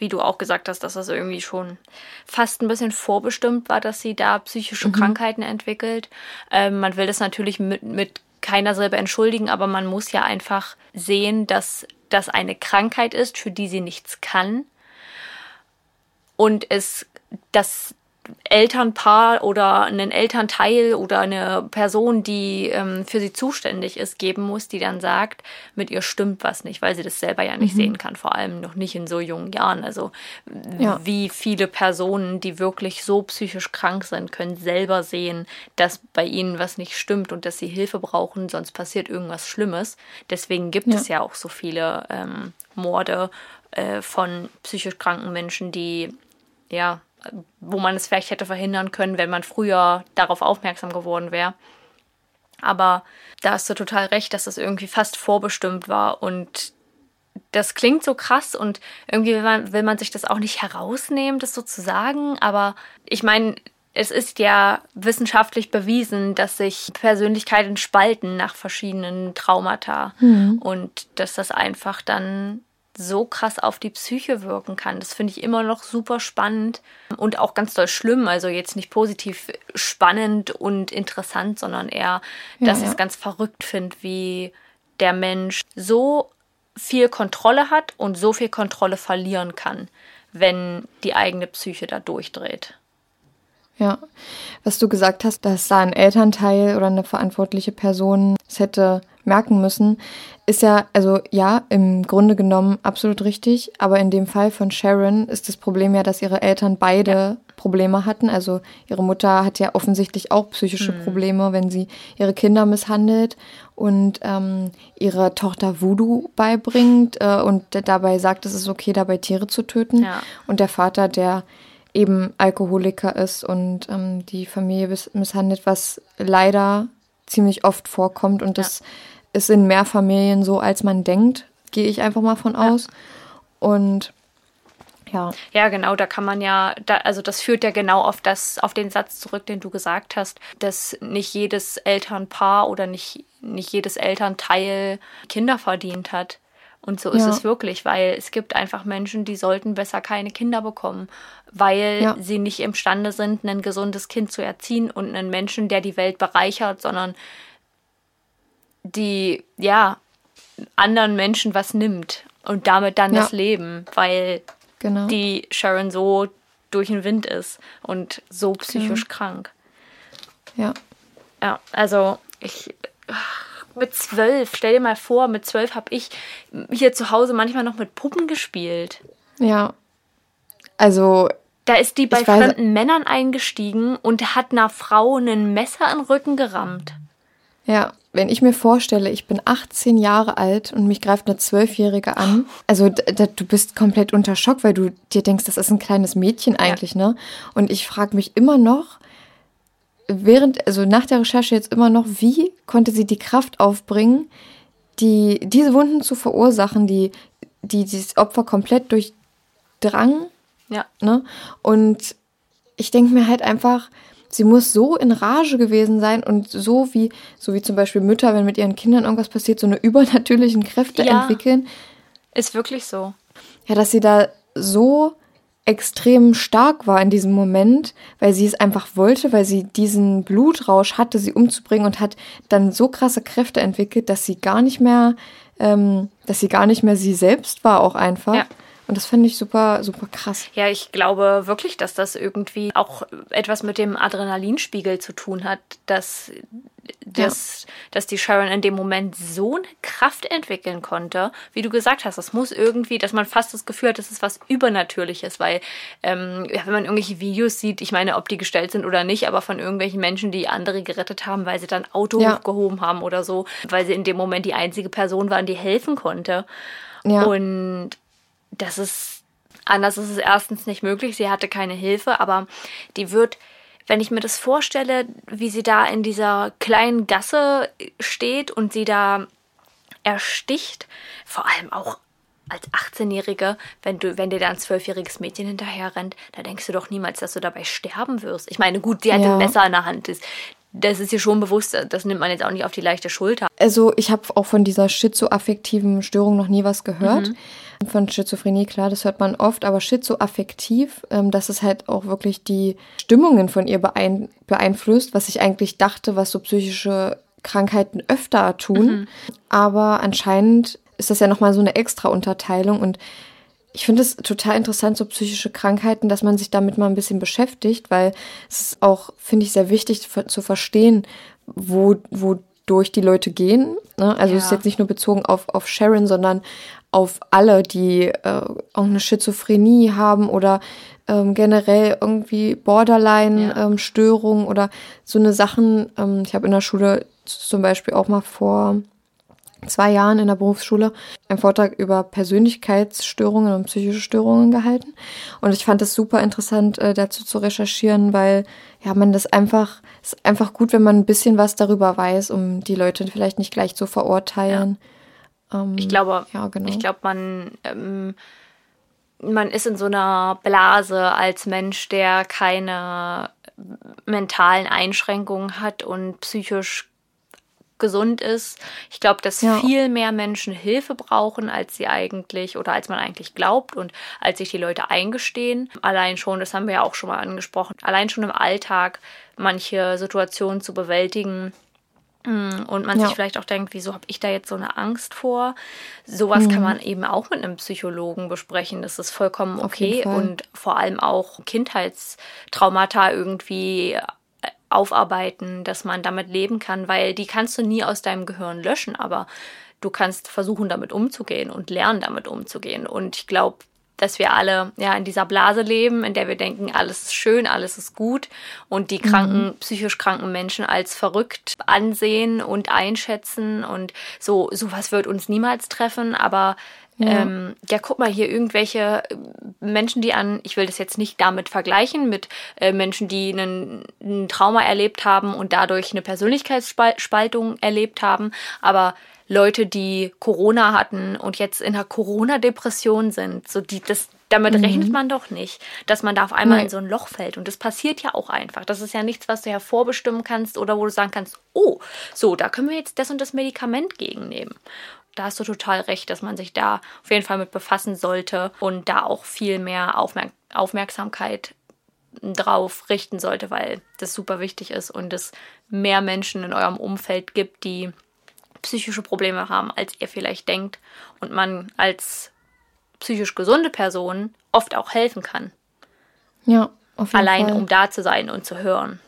wie du auch gesagt hast, dass das irgendwie schon fast ein bisschen vorbestimmt war, dass sie da psychische mhm. Krankheiten entwickelt. Ähm, man will das natürlich mit, mit keiner selber entschuldigen, aber man muss ja einfach sehen, dass das eine Krankheit ist, für die sie nichts kann. Und es, dass Elternpaar oder einen Elternteil oder eine Person, die ähm, für sie zuständig ist, geben muss, die dann sagt, mit ihr stimmt was nicht, weil sie das selber ja nicht mhm. sehen kann, vor allem noch nicht in so jungen Jahren. Also ja. wie viele Personen, die wirklich so psychisch krank sind, können selber sehen, dass bei ihnen was nicht stimmt und dass sie Hilfe brauchen, sonst passiert irgendwas Schlimmes. Deswegen gibt ja. es ja auch so viele ähm, Morde äh, von psychisch kranken Menschen, die ja wo man es vielleicht hätte verhindern können, wenn man früher darauf aufmerksam geworden wäre. Aber da hast du total recht, dass das irgendwie fast vorbestimmt war und das klingt so krass und irgendwie will man, will man sich das auch nicht herausnehmen, das so zu sagen. Aber ich meine, es ist ja wissenschaftlich bewiesen, dass sich Persönlichkeiten spalten nach verschiedenen Traumata mhm. und dass das einfach dann so krass auf die Psyche wirken kann. Das finde ich immer noch super spannend und auch ganz doll schlimm. Also jetzt nicht positiv spannend und interessant, sondern eher, dass ja, ich es ganz verrückt finde, wie der Mensch so viel Kontrolle hat und so viel Kontrolle verlieren kann, wenn die eigene Psyche da durchdreht. Ja, was du gesagt hast, dass da ein Elternteil oder eine verantwortliche Person es hätte merken müssen, ist ja, also ja, im Grunde genommen absolut richtig, aber in dem Fall von Sharon ist das Problem ja, dass ihre Eltern beide ja. Probleme hatten. Also ihre Mutter hat ja offensichtlich auch psychische mhm. Probleme, wenn sie ihre Kinder misshandelt und ähm, ihre Tochter Voodoo beibringt äh, und dabei sagt, es ist okay, dabei Tiere zu töten. Ja. Und der Vater, der eben Alkoholiker ist und ähm, die Familie misshandelt, was leider ziemlich oft vorkommt und das ist in mehr Familien so, als man denkt, gehe ich einfach mal von aus. Ja. Und ja. Ja, genau, da kann man ja, da, also das führt ja genau auf das, auf den Satz zurück, den du gesagt hast, dass nicht jedes Elternpaar oder nicht, nicht jedes Elternteil Kinder verdient hat. Und so ist ja. es wirklich, weil es gibt einfach Menschen, die sollten besser keine Kinder bekommen, weil ja. sie nicht imstande sind, ein gesundes Kind zu erziehen und einen Menschen, der die Welt bereichert, sondern die, ja, anderen Menschen was nimmt und damit dann ja. das Leben, weil genau. die Sharon so durch den Wind ist und so psychisch genau. krank. Ja. Ja, also ich mit zwölf, stell dir mal vor, mit zwölf habe ich hier zu Hause manchmal noch mit Puppen gespielt. Ja. Also. Da ist die bei fremden Männern eingestiegen und hat einer Frau ein Messer in den Rücken gerammt. Ja, wenn ich mir vorstelle, ich bin 18 Jahre alt und mich greift eine Zwölfjährige an, also du bist komplett unter Schock, weil du dir denkst, das ist ein kleines Mädchen eigentlich, ja. ne? Und ich frage mich immer noch, während, also nach der Recherche jetzt immer noch, wie konnte sie die Kraft aufbringen, die, diese Wunden zu verursachen, die, die dieses Opfer komplett durchdrang. Ja. Ne? Und ich denke mir halt einfach, sie muss so in Rage gewesen sein und so wie, so wie zum Beispiel Mütter, wenn mit ihren Kindern irgendwas passiert, so eine übernatürlichen Kräfte ja, entwickeln. Ist wirklich so. Ja, dass sie da so extrem stark war in diesem Moment, weil sie es einfach wollte, weil sie diesen Blutrausch hatte, sie umzubringen und hat dann so krasse Kräfte entwickelt, dass sie gar nicht mehr, ähm, dass sie gar nicht mehr sie selbst war, auch einfach. Ja. Und das finde ich super, super krass. Ja, ich glaube wirklich, dass das irgendwie auch etwas mit dem Adrenalinspiegel zu tun hat, dass, dass, ja. dass die Sharon in dem Moment so eine Kraft entwickeln konnte. Wie du gesagt hast, das muss irgendwie, dass man fast das Gefühl hat, das ist was Übernatürliches, weil ähm, wenn man irgendwelche Videos sieht, ich meine, ob die gestellt sind oder nicht, aber von irgendwelchen Menschen, die andere gerettet haben, weil sie dann Auto ja. hochgehoben haben oder so, weil sie in dem Moment die einzige Person waren, die helfen konnte. Ja. Und das ist, anders ist es erstens nicht möglich. Sie hatte keine Hilfe, aber die wird, wenn ich mir das vorstelle, wie sie da in dieser kleinen Gasse steht und sie da ersticht, vor allem auch als 18-Jährige, wenn du, wenn dir da ein zwölfjähriges Mädchen hinterher rennt, da denkst du doch niemals, dass du dabei sterben wirst. Ich meine, gut, sie hat ja. ein Messer in der Hand. Das, das ist ihr schon bewusst, das nimmt man jetzt auch nicht auf die leichte Schulter. Also ich habe auch von dieser schizoaffektiven Störung noch nie was gehört. Mhm. Von Schizophrenie, klar, das hört man oft, aber schizoaffektiv, ähm, dass es halt auch wirklich die Stimmungen von ihr beein beeinflusst, was ich eigentlich dachte, was so psychische Krankheiten öfter tun. Mhm. Aber anscheinend ist das ja nochmal so eine extra Unterteilung und ich finde es total interessant, so psychische Krankheiten, dass man sich damit mal ein bisschen beschäftigt, weil es ist auch, finde ich, sehr wichtig zu verstehen, wo, wodurch die Leute gehen. Ne? Also ja. es ist jetzt nicht nur bezogen auf, auf Sharon, sondern auf alle, die äh, auch eine Schizophrenie haben oder ähm, generell irgendwie Borderline-Störungen ja. ähm, oder so eine Sachen. Ähm, ich habe in der Schule zum Beispiel auch mal vor zwei Jahren in der Berufsschule einen Vortrag über Persönlichkeitsstörungen und psychische Störungen gehalten. Und ich fand es super interessant, äh, dazu zu recherchieren, weil ja, man das einfach, ist einfach gut, wenn man ein bisschen was darüber weiß, um die Leute vielleicht nicht gleich zu verurteilen. Ähm, ich glaube, ja, genau. ich glaube, man, ähm, man ist in so einer Blase als Mensch, der keine mentalen Einschränkungen hat und psychisch gesund ist. Ich glaube, dass ja. viel mehr Menschen Hilfe brauchen, als sie eigentlich oder als man eigentlich glaubt und als sich die Leute eingestehen. Allein schon, das haben wir ja auch schon mal angesprochen, allein schon im Alltag manche Situationen zu bewältigen, und man ja. sich vielleicht auch denkt, wieso habe ich da jetzt so eine Angst vor? Sowas mhm. kann man eben auch mit einem Psychologen besprechen. Das ist vollkommen okay und vor allem auch Kindheitstraumata irgendwie aufarbeiten, dass man damit leben kann, weil die kannst du nie aus deinem Gehirn löschen, aber du kannst versuchen, damit umzugehen und lernen, damit umzugehen. Und ich glaube, dass wir alle ja in dieser Blase leben, in der wir denken, alles ist schön, alles ist gut und die kranken, mhm. psychisch kranken Menschen als verrückt ansehen und einschätzen und so sowas wird uns niemals treffen, aber ja. Ähm, ja, guck mal hier, irgendwelche äh, Menschen, die an, ich will das jetzt nicht damit vergleichen, mit äh, Menschen, die einen, ein Trauma erlebt haben und dadurch eine Persönlichkeitsspaltung erlebt haben, aber Leute, die Corona hatten und jetzt in einer Corona-Depression sind, so die, das, damit mhm. rechnet man doch nicht, dass man da auf einmal Nein. in so ein Loch fällt. Und das passiert ja auch einfach. Das ist ja nichts, was du hervorbestimmen kannst oder wo du sagen kannst, oh, so, da können wir jetzt das und das Medikament gegennehmen da hast du total recht, dass man sich da auf jeden Fall mit befassen sollte und da auch viel mehr Aufmerk Aufmerksamkeit drauf richten sollte, weil das super wichtig ist und es mehr Menschen in eurem Umfeld gibt, die psychische Probleme haben, als ihr vielleicht denkt und man als psychisch gesunde Person oft auch helfen kann. Ja, auf jeden Allein Fall. um da zu sein und zu hören.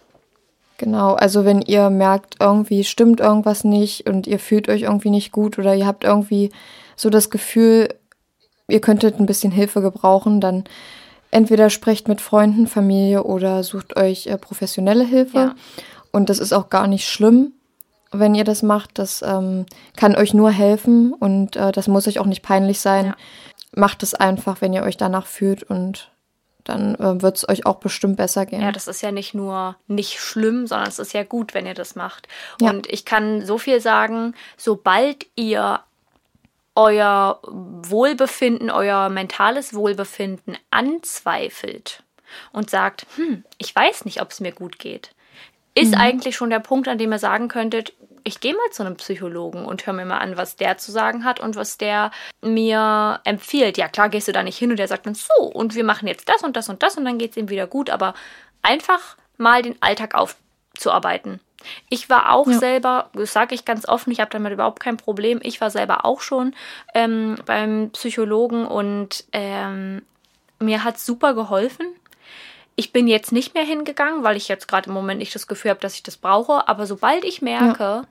Genau, also wenn ihr merkt, irgendwie stimmt irgendwas nicht und ihr fühlt euch irgendwie nicht gut oder ihr habt irgendwie so das Gefühl, ihr könntet ein bisschen Hilfe gebrauchen, dann entweder sprecht mit Freunden, Familie oder sucht euch äh, professionelle Hilfe. Ja. Und das ist auch gar nicht schlimm, wenn ihr das macht. Das ähm, kann euch nur helfen und äh, das muss euch auch nicht peinlich sein. Ja. Macht es einfach, wenn ihr euch danach fühlt und dann äh, wird es euch auch bestimmt besser gehen. Ja, das ist ja nicht nur nicht schlimm, sondern es ist ja gut, wenn ihr das macht. Ja. Und ich kann so viel sagen, sobald ihr euer Wohlbefinden, euer mentales Wohlbefinden anzweifelt und sagt, hm, ich weiß nicht, ob es mir gut geht, ist mhm. eigentlich schon der Punkt, an dem ihr sagen könntet, ich gehe mal zu einem Psychologen und höre mir mal an, was der zu sagen hat und was der mir empfiehlt. Ja, klar gehst du da nicht hin und der sagt dann so und wir machen jetzt das und das und das und dann geht es ihm wieder gut, aber einfach mal den Alltag aufzuarbeiten. Ich war auch ja. selber, das sage ich ganz offen, ich habe damit überhaupt kein Problem. Ich war selber auch schon ähm, beim Psychologen und ähm, mir hat es super geholfen ich bin jetzt nicht mehr hingegangen, weil ich jetzt gerade im Moment nicht das Gefühl habe, dass ich das brauche. Aber sobald ich merke, ja.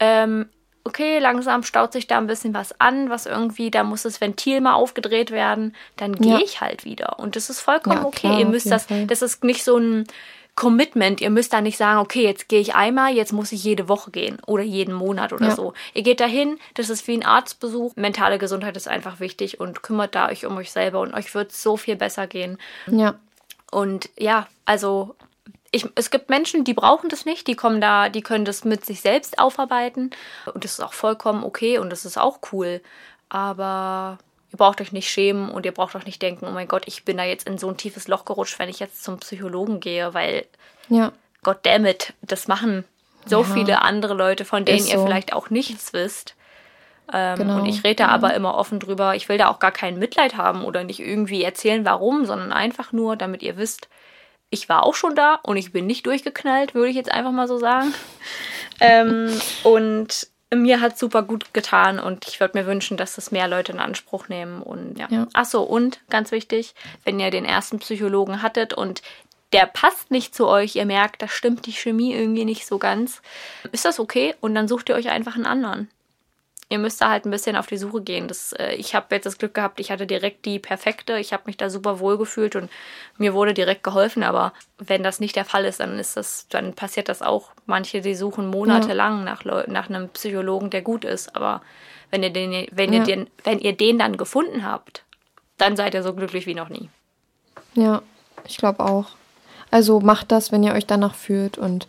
ähm, okay, langsam staut sich da ein bisschen was an, was irgendwie, da muss das Ventil mal aufgedreht werden, dann gehe ja. ich halt wieder. Und das ist vollkommen ja, okay. Klar, Ihr müsst das, Fall. das ist nicht so ein Commitment. Ihr müsst da nicht sagen, okay, jetzt gehe ich einmal, jetzt muss ich jede Woche gehen oder jeden Monat oder ja. so. Ihr geht dahin, das ist wie ein Arztbesuch. Mentale Gesundheit ist einfach wichtig und kümmert da euch um euch selber und euch wird so viel besser gehen. Ja. Und ja, also ich, es gibt Menschen, die brauchen das nicht, die kommen da, die können das mit sich selbst aufarbeiten. Und das ist auch vollkommen okay und das ist auch cool. Aber ihr braucht euch nicht schämen und ihr braucht auch nicht denken, oh mein Gott, ich bin da jetzt in so ein tiefes Loch gerutscht, wenn ich jetzt zum Psychologen gehe, weil ja. Gott damit, das machen so ja. viele andere Leute, von denen so. ihr vielleicht auch nichts wisst. Ähm, genau. Und ich rede da aber immer offen drüber. Ich will da auch gar kein Mitleid haben oder nicht irgendwie erzählen, warum, sondern einfach nur, damit ihr wisst, ich war auch schon da und ich bin nicht durchgeknallt, würde ich jetzt einfach mal so sagen. ähm, und mir hat super gut getan und ich würde mir wünschen, dass das mehr Leute in Anspruch nehmen. Und ja. ja. Achso, und ganz wichtig, wenn ihr den ersten Psychologen hattet und der passt nicht zu euch, ihr merkt, da stimmt die Chemie irgendwie nicht so ganz, ist das okay und dann sucht ihr euch einfach einen anderen ihr müsst da halt ein bisschen auf die Suche gehen. Das, äh, ich habe jetzt das Glück gehabt, ich hatte direkt die perfekte. Ich habe mich da super wohl gefühlt und mir wurde direkt geholfen. Aber wenn das nicht der Fall ist, dann ist das, dann passiert das auch. Manche, die suchen monatelang ja. nach, nach einem Psychologen, der gut ist. Aber wenn ihr den, wenn ja. ihr den, wenn ihr den dann gefunden habt, dann seid ihr so glücklich wie noch nie. Ja, ich glaube auch. Also macht das, wenn ihr euch danach fühlt und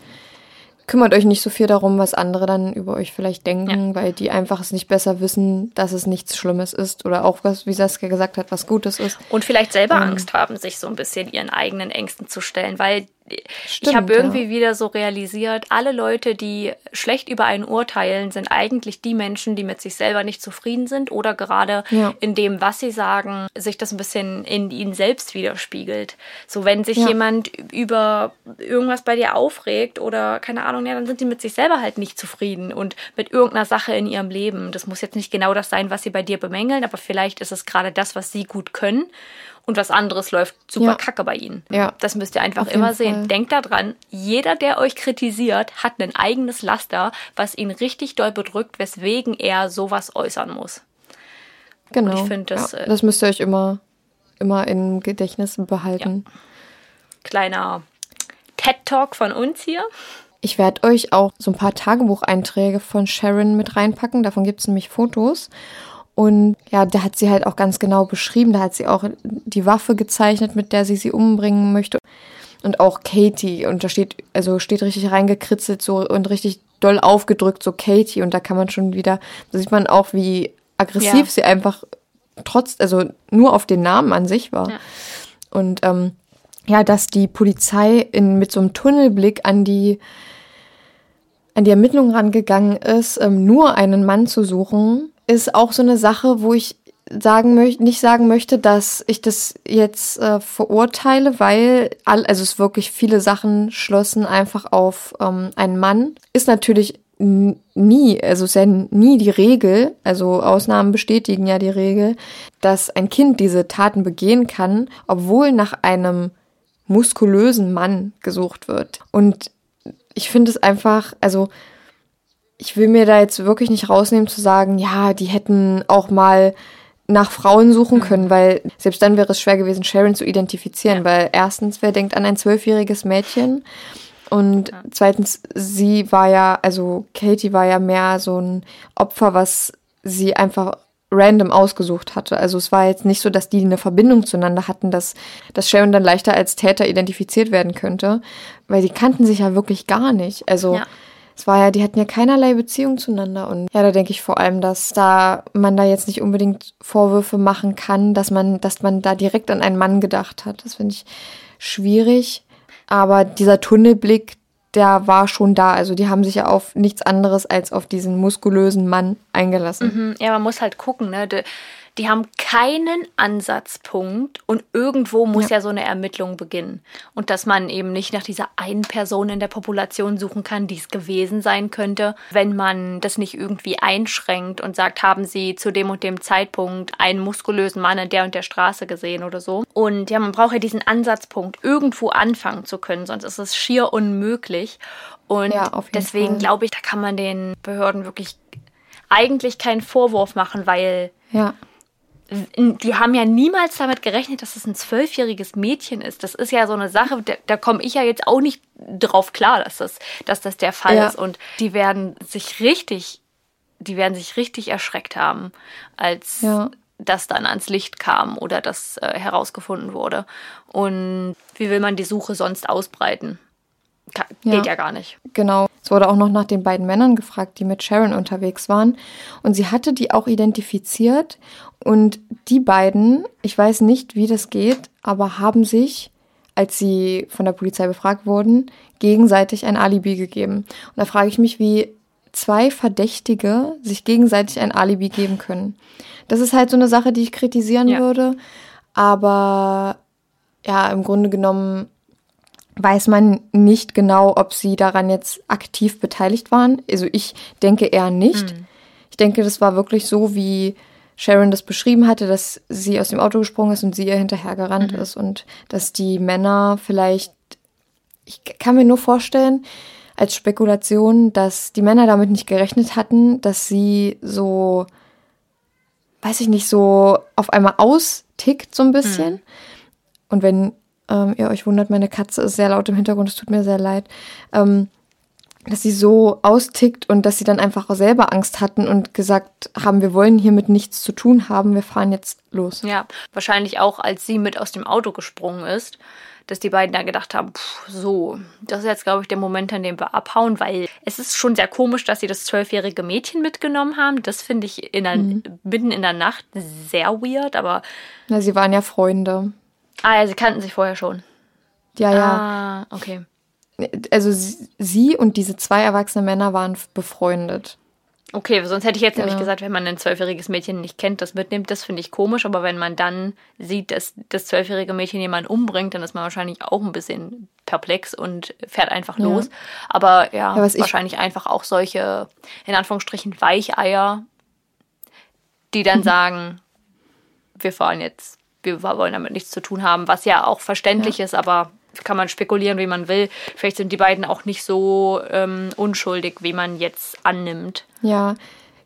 kümmert euch nicht so viel darum, was andere dann über euch vielleicht denken, ja. weil die einfach es nicht besser wissen, dass es nichts Schlimmes ist oder auch was, wie Saskia gesagt hat, was Gutes ist. Und vielleicht selber ähm, Angst haben, sich so ein bisschen ihren eigenen Ängsten zu stellen, weil Stimmt, ich habe irgendwie ja. wieder so realisiert, alle Leute, die schlecht über einen urteilen, sind eigentlich die Menschen, die mit sich selber nicht zufrieden sind oder gerade ja. in dem, was sie sagen, sich das ein bisschen in ihnen selbst widerspiegelt. So, wenn sich ja. jemand über irgendwas bei dir aufregt oder keine Ahnung, ja, dann sind sie mit sich selber halt nicht zufrieden und mit irgendeiner Sache in ihrem Leben. Das muss jetzt nicht genau das sein, was sie bei dir bemängeln, aber vielleicht ist es gerade das, was sie gut können und was anderes läuft super ja. kacke bei ihnen. Ja. Das müsst ihr einfach immer sehen. Fall. Denkt daran, jeder, der euch kritisiert, hat ein eigenes Laster, was ihn richtig doll bedrückt, weswegen er sowas äußern muss. Genau. Und ich finde das. Ja, äh, das müsst ihr euch immer, immer im Gedächtnis behalten. Ja. Kleiner TED-Talk von uns hier. Ich werde euch auch so ein paar Tagebucheinträge von Sharon mit reinpacken. Davon gibt es nämlich Fotos. Und ja, da hat sie halt auch ganz genau beschrieben, da hat sie auch die Waffe gezeichnet, mit der sie sie umbringen möchte. Und auch Katie, und da steht, also steht richtig reingekritzelt so und richtig doll aufgedrückt, so Katie. Und da kann man schon wieder, da sieht man auch, wie aggressiv ja. sie einfach trotz, also nur auf den Namen an sich war. Ja. Und ähm, ja, dass die Polizei in, mit so einem Tunnelblick an die an die Ermittlungen rangegangen ist, ähm, nur einen Mann zu suchen, ist auch so eine Sache, wo ich sagen möchte, nicht sagen möchte, dass ich das jetzt äh, verurteile, weil all, also es wirklich viele Sachen schlossen einfach auf ähm, einen Mann. Ist natürlich nie, also ist ja nie die Regel, also Ausnahmen bestätigen ja die Regel, dass ein Kind diese Taten begehen kann, obwohl nach einem muskulösen Mann gesucht wird. Und ich finde es einfach, also ich will mir da jetzt wirklich nicht rausnehmen zu sagen, ja, die hätten auch mal nach Frauen suchen mhm. können, weil selbst dann wäre es schwer gewesen, Sharon zu identifizieren, ja. weil erstens, wer denkt an ein zwölfjähriges Mädchen? Und ja. zweitens, sie war ja, also Katie war ja mehr so ein Opfer, was sie einfach random ausgesucht hatte. Also es war jetzt nicht so, dass die eine Verbindung zueinander hatten, dass, dass Sharon dann leichter als Täter identifiziert werden könnte, weil die kannten sich ja wirklich gar nicht. Also ja es war ja, die hatten ja keinerlei Beziehung zueinander. Und ja, da denke ich vor allem, dass da man da jetzt nicht unbedingt Vorwürfe machen kann, dass man, dass man da direkt an einen Mann gedacht hat. Das finde ich schwierig. Aber dieser Tunnelblick, der war schon da. Also die haben sich ja auf nichts anderes als auf diesen muskulösen Mann eingelassen. Mhm. Ja, man muss halt gucken, ne? Die haben keinen Ansatzpunkt und irgendwo muss ja. ja. so eine Ermittlung beginnen. Und dass man eben nicht nach dieser einen Person in der Population suchen kann, die es gewesen sein könnte, wenn man das nicht irgendwie einschränkt und sagt, haben sie zu dem und dem Zeitpunkt einen muskulösen Mann an der und der Straße gesehen oder so. Und ja, man braucht ja diesen Ansatzpunkt, irgendwo anfangen zu können, sonst ist es schier unmöglich. Und ja, deswegen glaube ich, da kann man den Behörden wirklich eigentlich keinen Vorwurf machen, weil ja die haben ja niemals damit gerechnet, dass es ein zwölfjähriges Mädchen ist. Das ist ja so eine Sache, da, da komme ich ja jetzt auch nicht drauf klar, dass das, dass das der Fall ja. ist. Und die werden sich richtig, die werden sich richtig erschreckt haben, als ja. das dann ans Licht kam oder das äh, herausgefunden wurde. Und wie will man die Suche sonst ausbreiten? Geht ja. ja gar nicht. Genau. Es wurde auch noch nach den beiden Männern gefragt, die mit Sharon unterwegs waren. Und sie hatte die auch identifiziert. Und die beiden, ich weiß nicht, wie das geht, aber haben sich, als sie von der Polizei befragt wurden, gegenseitig ein Alibi gegeben. Und da frage ich mich, wie zwei Verdächtige sich gegenseitig ein Alibi geben können. Das ist halt so eine Sache, die ich kritisieren ja. würde. Aber ja, im Grunde genommen weiß man nicht genau, ob sie daran jetzt aktiv beteiligt waren. Also ich denke eher nicht. Mhm. Ich denke, das war wirklich so, wie Sharon das beschrieben hatte, dass sie aus dem Auto gesprungen ist und sie ihr hinterher gerannt mhm. ist und dass die Männer vielleicht, ich kann mir nur vorstellen, als Spekulation, dass die Männer damit nicht gerechnet hatten, dass sie so, weiß ich nicht, so auf einmal austickt so ein bisschen. Mhm. Und wenn ähm, ihr euch wundert, meine Katze ist sehr laut im Hintergrund, es tut mir sehr leid. Ähm, dass sie so austickt und dass sie dann einfach selber Angst hatten und gesagt haben, wir wollen hiermit nichts zu tun haben, wir fahren jetzt los. Ja, wahrscheinlich auch, als sie mit aus dem Auto gesprungen ist, dass die beiden da gedacht haben, pff, so, das ist jetzt, glaube ich, der Moment, an dem wir abhauen, weil es ist schon sehr komisch, dass sie das zwölfjährige Mädchen mitgenommen haben. Das finde ich in der, mhm. mitten in der Nacht sehr weird, aber. Na, sie waren ja Freunde. Ah ja, sie kannten sich vorher schon. Ja, ja. Ah, okay. Also sie und diese zwei erwachsene Männer waren befreundet. Okay, sonst hätte ich jetzt genau. nämlich gesagt, wenn man ein zwölfjähriges Mädchen nicht kennt, das mitnimmt, das finde ich komisch. Aber wenn man dann sieht, dass das zwölfjährige Mädchen jemanden umbringt, dann ist man wahrscheinlich auch ein bisschen perplex und fährt einfach ja. los. Aber ja, ja wahrscheinlich einfach auch solche, in Anführungsstrichen, Weicheier, die dann sagen, wir fahren jetzt, wir wollen damit nichts zu tun haben, was ja auch verständlich ja. ist, aber kann man spekulieren, wie man will. Vielleicht sind die beiden auch nicht so ähm, unschuldig, wie man jetzt annimmt. Ja,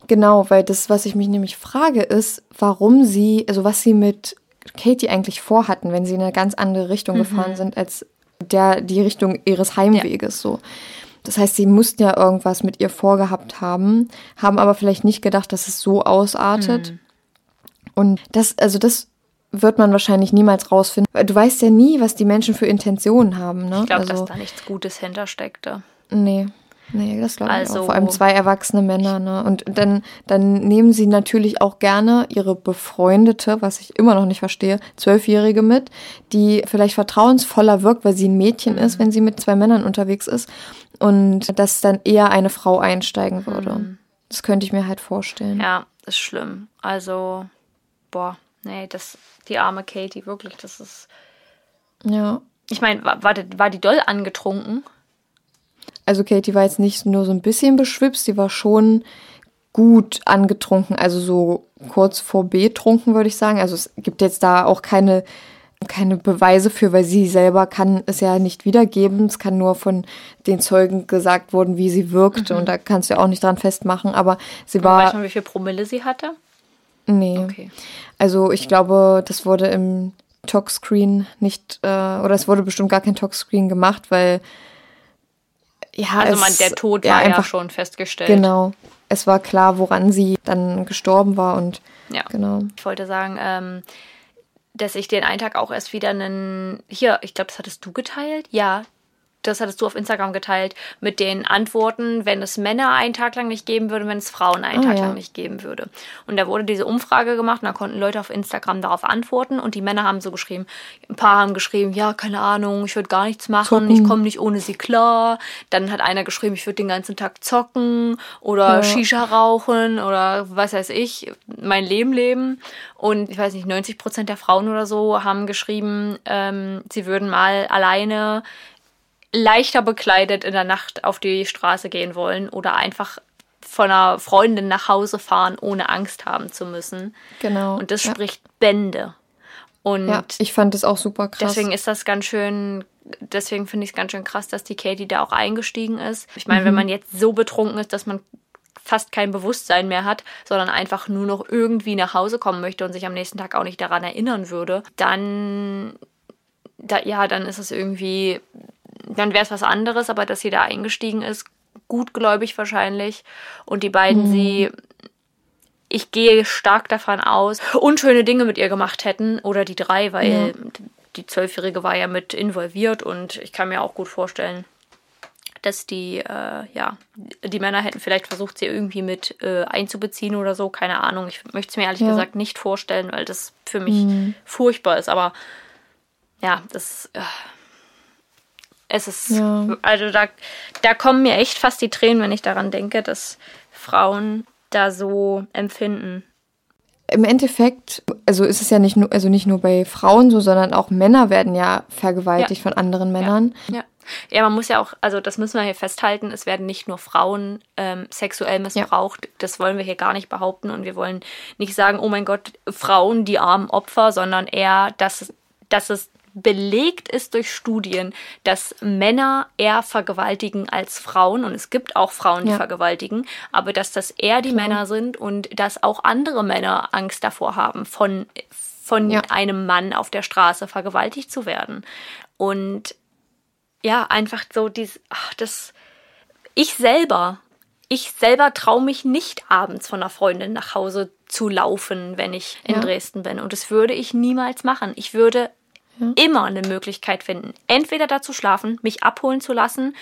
genau, weil das, was ich mich nämlich frage, ist, warum sie, also was sie mit Katie eigentlich vorhatten, wenn sie in eine ganz andere Richtung mhm. gefahren sind als der die Richtung ihres Heimweges ja. so. Das heißt, sie mussten ja irgendwas mit ihr vorgehabt haben, haben aber vielleicht nicht gedacht, dass es so ausartet. Mhm. Und das, also das wird man wahrscheinlich niemals rausfinden. Du weißt ja nie, was die Menschen für Intentionen haben. Ne? Ich glaube, also, dass da nichts Gutes hintersteckte. Nee. Nee, das glaube ich also, auch. Vor allem zwei erwachsene Männer, ne? Und dann, dann nehmen sie natürlich auch gerne ihre befreundete, was ich immer noch nicht verstehe, zwölfjährige mit, die vielleicht vertrauensvoller wirkt, weil sie ein Mädchen mhm. ist, wenn sie mit zwei Männern unterwegs ist. Und dass dann eher eine Frau einsteigen würde. Mhm. Das könnte ich mir halt vorstellen. Ja, ist schlimm. Also, boah, nee, das, die arme Katie, wirklich, das ist. Ja. Ich meine, war, war, war die doll angetrunken? Also Katie war jetzt nicht nur so ein bisschen beschwipst, sie war schon gut angetrunken, also so kurz vor betrunken, würde ich sagen. Also es gibt jetzt da auch keine, keine Beweise für, weil sie selber kann es ja nicht wiedergeben. Es kann nur von den Zeugen gesagt worden, wie sie wirkte mhm. und da kannst du ja auch nicht dran festmachen. Aber sie war. Weißt du, wie viel Promille sie hatte? Nee. Okay. Also ich glaube, das wurde im Talkscreen nicht, äh, oder es wurde bestimmt gar kein Talkscreen gemacht, weil ja, also man, der Tod war ja, einfach, ja schon festgestellt. Genau. Es war klar, woran sie dann gestorben war und ja. genau. Ich wollte sagen, ähm, dass ich den einen Tag auch erst wieder einen, hier, ich glaube, das hattest du geteilt, ja, das hattest du auf Instagram geteilt, mit den Antworten, wenn es Männer einen Tag lang nicht geben würde, wenn es Frauen einen oh, Tag ja. lang nicht geben würde. Und da wurde diese Umfrage gemacht und da konnten Leute auf Instagram darauf antworten und die Männer haben so geschrieben, ein paar haben geschrieben, ja, keine Ahnung, ich würde gar nichts machen, zocken. ich komme nicht ohne sie klar. Dann hat einer geschrieben, ich würde den ganzen Tag zocken oder ja. Shisha rauchen oder was weiß ich, mein Leben leben. Und ich weiß nicht, 90 Prozent der Frauen oder so haben geschrieben, ähm, sie würden mal alleine leichter bekleidet in der Nacht auf die Straße gehen wollen oder einfach von einer Freundin nach Hause fahren, ohne Angst haben zu müssen. Genau. Und das ja. spricht Bände. Und ja, ich fand das auch super krass. Deswegen ist das ganz schön, deswegen finde ich es ganz schön krass, dass die Katie da auch eingestiegen ist. Ich meine, mhm. wenn man jetzt so betrunken ist, dass man fast kein Bewusstsein mehr hat, sondern einfach nur noch irgendwie nach Hause kommen möchte und sich am nächsten Tag auch nicht daran erinnern würde, dann, da, ja, dann ist es irgendwie dann wäre es was anderes, aber dass sie da eingestiegen ist, gutgläubig wahrscheinlich. Und die beiden mhm. sie, ich gehe stark davon aus, unschöne Dinge mit ihr gemacht hätten. Oder die drei, weil ja. die Zwölfjährige war ja mit involviert und ich kann mir auch gut vorstellen, dass die, äh, ja, die Männer hätten vielleicht versucht, sie irgendwie mit äh, einzubeziehen oder so. Keine Ahnung. Ich möchte es mir ehrlich ja. gesagt nicht vorstellen, weil das für mich mhm. furchtbar ist. Aber ja, das. Äh, es ist, ja. also da, da kommen mir echt fast die Tränen, wenn ich daran denke, dass Frauen da so empfinden. Im Endeffekt, also ist es ja nicht nur, also nicht nur bei Frauen so, sondern auch Männer werden ja vergewaltigt ja. von anderen Männern. Ja. ja. ja. man muss ja auch, also das müssen wir hier festhalten, es werden nicht nur Frauen ähm, sexuell missbraucht. Ja. Das wollen wir hier gar nicht behaupten und wir wollen nicht sagen, oh mein Gott, Frauen, die armen Opfer, sondern eher, dass, dass es belegt ist durch Studien, dass Männer eher vergewaltigen als Frauen. Und es gibt auch Frauen, die ja. vergewaltigen, aber dass das eher die Klar. Männer sind und dass auch andere Männer Angst davor haben, von, von ja. einem Mann auf der Straße vergewaltigt zu werden. Und ja, einfach so dieses, ach, das, ich selber, ich selber traue mich nicht abends von einer Freundin nach Hause zu laufen, wenn ich in ja. Dresden bin. Und das würde ich niemals machen. Ich würde ja. immer eine Möglichkeit finden, entweder da zu schlafen, mich abholen zu lassen.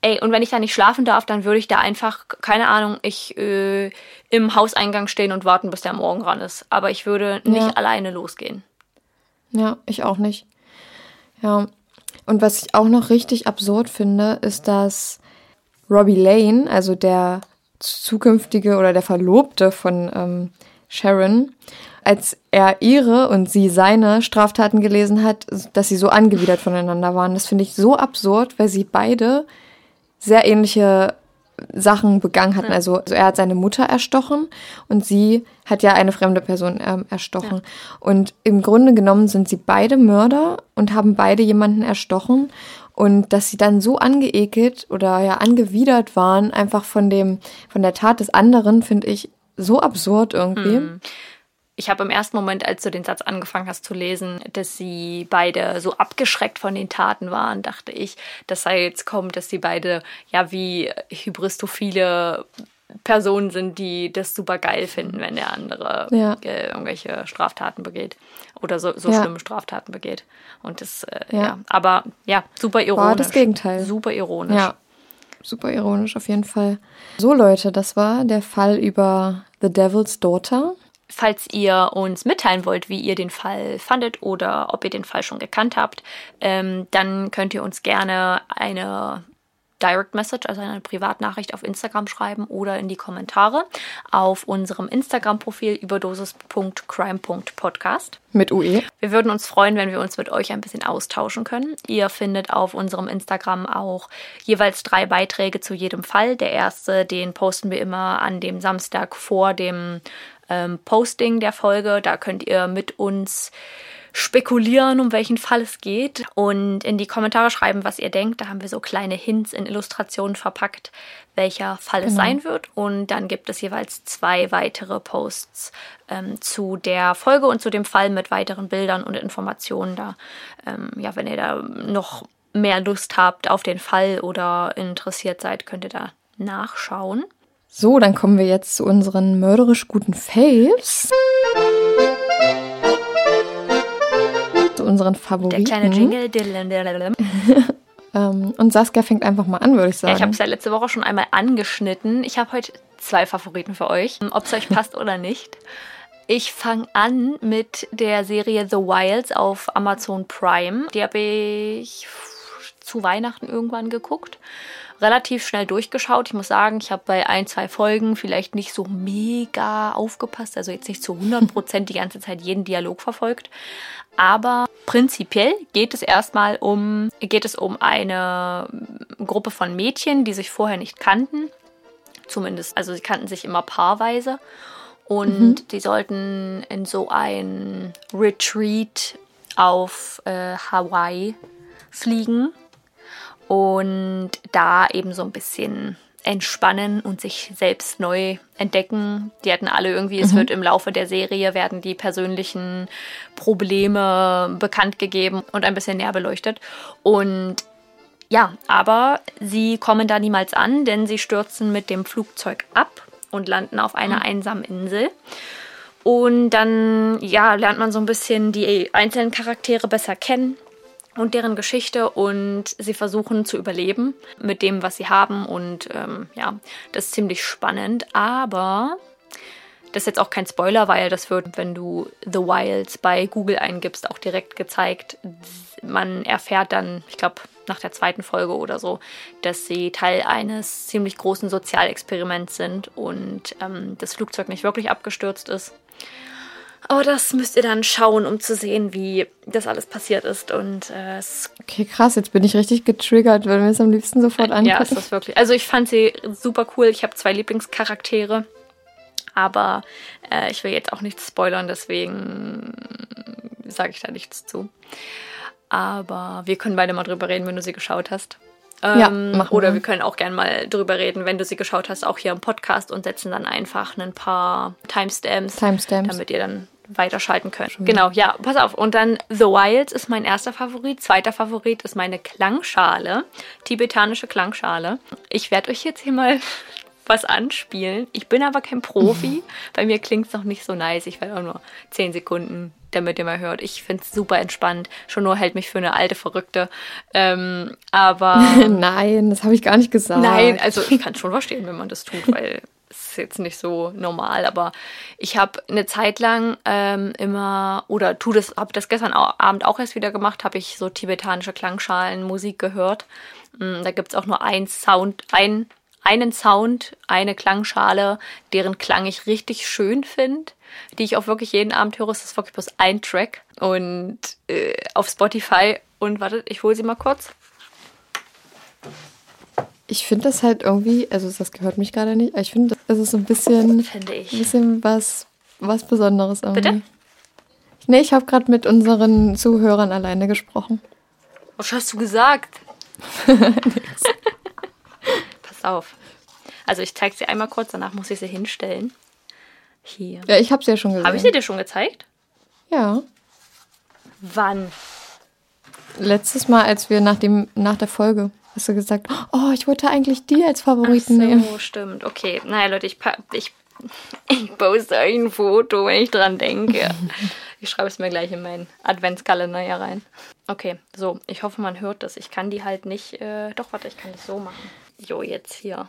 Ey, und wenn ich da nicht schlafen darf, dann würde ich da einfach, keine Ahnung, ich äh, im Hauseingang stehen und warten, bis der Morgen ran ist. Aber ich würde nicht ja. alleine losgehen. Ja, ich auch nicht. Ja. Und was ich auch noch richtig absurd finde, ist, dass Robbie Lane, also der zukünftige oder der Verlobte von ähm, Sharon, als er ihre und sie seine Straftaten gelesen hat, dass sie so angewidert voneinander waren. Das finde ich so absurd, weil sie beide sehr ähnliche Sachen begangen hatten. Also, also, er hat seine Mutter erstochen und sie hat ja eine fremde Person ähm, erstochen. Ja. Und im Grunde genommen sind sie beide Mörder und haben beide jemanden erstochen. Und dass sie dann so angeekelt oder ja angewidert waren, einfach von dem, von der Tat des anderen, finde ich so absurd irgendwie. Hm. Ich habe im ersten Moment, als du den Satz angefangen hast zu lesen, dass sie beide so abgeschreckt von den Taten waren, dachte ich, dass da jetzt kommt, dass sie beide ja wie hybristophile Personen sind, die das super geil finden, wenn der andere ja. äh, irgendwelche Straftaten begeht oder so, so ja. schlimme Straftaten begeht. Und das, äh, ja. ja. aber ja, super ironisch. War das Gegenteil. Super ironisch. Ja, super ironisch auf jeden Fall. So Leute, das war der Fall über The Devil's Daughter. Falls ihr uns mitteilen wollt, wie ihr den Fall fandet oder ob ihr den Fall schon gekannt habt, ähm, dann könnt ihr uns gerne eine Direct Message, also eine Privatnachricht auf Instagram schreiben oder in die Kommentare auf unserem Instagram-Profil überdosis.crime.podcast. Mit UE. Wir würden uns freuen, wenn wir uns mit euch ein bisschen austauschen können. Ihr findet auf unserem Instagram auch jeweils drei Beiträge zu jedem Fall. Der erste, den posten wir immer an dem Samstag vor dem ähm, Posting der Folge. Da könnt ihr mit uns spekulieren, um welchen Fall es geht und in die Kommentare schreiben, was ihr denkt. Da haben wir so kleine Hints in Illustrationen verpackt, welcher Fall genau. es sein wird. Und dann gibt es jeweils zwei weitere Posts ähm, zu der Folge und zu dem Fall mit weiteren Bildern und Informationen da. Ähm, ja, wenn ihr da noch mehr Lust habt auf den Fall oder interessiert seid, könnt ihr da nachschauen. So, dann kommen wir jetzt zu unseren mörderisch guten Faves. Unseren Favoriten. Der kleine Jingle. ähm, und Saskia fängt einfach mal an, würde ich sagen. Ja, ich habe es ja letzte Woche schon einmal angeschnitten. Ich habe heute zwei Favoriten für euch, ob es euch passt oder nicht. Ich fange an mit der Serie The Wilds auf Amazon Prime. Die habe ich zu Weihnachten irgendwann geguckt relativ schnell durchgeschaut. Ich muss sagen, ich habe bei ein, zwei Folgen vielleicht nicht so mega aufgepasst, also jetzt nicht zu 100 Prozent die ganze Zeit jeden Dialog verfolgt. Aber prinzipiell geht es erstmal um, geht es um eine Gruppe von Mädchen, die sich vorher nicht kannten. Zumindest, also sie kannten sich immer paarweise. Und mhm. die sollten in so ein Retreat auf äh, Hawaii fliegen und da eben so ein bisschen entspannen und sich selbst neu entdecken. Die hatten alle irgendwie, mhm. es wird im Laufe der Serie werden die persönlichen Probleme bekannt gegeben und ein bisschen näher beleuchtet. Und ja, aber sie kommen da niemals an, denn sie stürzen mit dem Flugzeug ab und landen auf einer mhm. einsamen Insel. Und dann, ja, lernt man so ein bisschen die einzelnen Charaktere besser kennen und deren Geschichte und sie versuchen zu überleben mit dem, was sie haben und ähm, ja, das ist ziemlich spannend, aber das ist jetzt auch kein Spoiler, weil das wird, wenn du The Wilds bei Google eingibst, auch direkt gezeigt. Man erfährt dann, ich glaube, nach der zweiten Folge oder so, dass sie Teil eines ziemlich großen Sozialexperiments sind und ähm, das Flugzeug nicht wirklich abgestürzt ist. Aber das müsst ihr dann schauen, um zu sehen, wie das alles passiert ist. Und äh, Okay, krass, jetzt bin ich richtig getriggert, weil wir es am liebsten sofort angucken. Ja, ist das wirklich. Also ich fand sie super cool. Ich habe zwei Lieblingscharaktere. Aber äh, ich will jetzt auch nichts spoilern, deswegen sage ich da nichts zu. Aber wir können beide mal drüber reden, wenn du sie geschaut hast. Ähm, ja, oder wir. wir können auch gerne mal drüber reden, wenn du sie geschaut hast, auch hier im Podcast und setzen dann einfach ein paar Timestamps, Timestamps. damit ihr dann weiterschalten könnt. Schön. Genau, ja, pass auf. Und dann The Wilds ist mein erster Favorit. Zweiter Favorit ist meine Klangschale, tibetanische Klangschale. Ich werde euch jetzt hier mal was anspielen. Ich bin aber kein Profi. Bei mir klingt es noch nicht so nice. Ich werde auch nur 10 Sekunden damit ihr mal hört. Ich finde es super entspannt. Schon nur hält mich für eine alte Verrückte. Ähm, aber. Nein, das habe ich gar nicht gesagt. Nein, also ich kann schon verstehen, wenn man das tut, weil es ist jetzt nicht so normal. Aber ich habe eine Zeit lang ähm, immer, oder tu das, habe das gestern Abend auch erst wieder gemacht, habe ich so tibetanische Klangschalen Musik gehört. Mm, da gibt es auch nur ein Sound, ein, einen Sound, eine Klangschale, deren Klang ich richtig schön finde die ich auch wirklich jeden Abend höre. Es ist wirklich bloß ein Track und äh, auf Spotify. Und wartet, ich hole sie mal kurz. Ich finde das halt irgendwie, also das gehört mich gerade nicht, aber ich finde, das ist so ein bisschen, finde ich. ein bisschen was, was Besonderes irgendwie. Bitte? Nee, ich habe gerade mit unseren Zuhörern alleine gesprochen. Was hast du gesagt? Pass auf. Also ich zeige sie einmal kurz, danach muss ich sie hinstellen. Hier. Ja, ich habe sie ja schon gesehen. Habe ich sie dir schon gezeigt? Ja. Wann? Letztes Mal, als wir nach, dem, nach der Folge, hast du gesagt, oh, ich wollte eigentlich die als Favoriten Ach so, nehmen. stimmt. Okay, naja, Leute, ich, ich, ich poste euch ein Foto, wenn ich dran denke. ich schreibe es mir gleich in meinen Adventskalender hier rein. Okay, so, ich hoffe, man hört das. Ich kann die halt nicht, äh, doch, warte, ich kann das so machen. Jo, jetzt hier.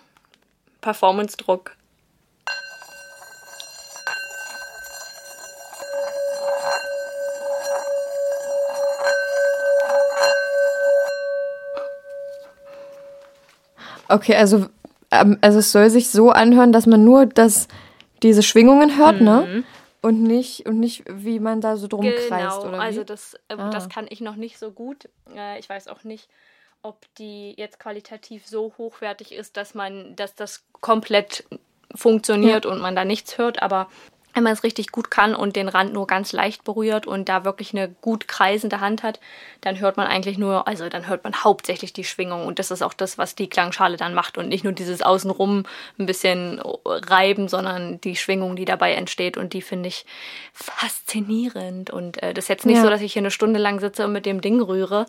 Performance-Druck. Okay, also, ähm, also es soll sich so anhören, dass man nur das, diese Schwingungen hört, ne? Und nicht, und nicht, wie man da so drum kreist, Genau, also das, äh, Ah. das kann ich noch nicht so gut. Äh, ich weiß auch nicht, ob die jetzt qualitativ so hochwertig ist, dass man, dass das komplett funktioniert und man da nichts hört, aber wenn man es richtig gut kann und den Rand nur ganz leicht berührt und da wirklich eine gut kreisende Hand hat, dann hört man eigentlich nur, also dann hört man hauptsächlich die Schwingung. Und das ist auch das, was die Klangschale dann macht und nicht nur dieses Außenrum ein bisschen reiben, sondern die Schwingung, die dabei entsteht. Und die finde ich faszinierend. Und äh, das ist jetzt nicht Ja. so, dass ich hier eine Stunde lang sitze und mit dem Ding rühre,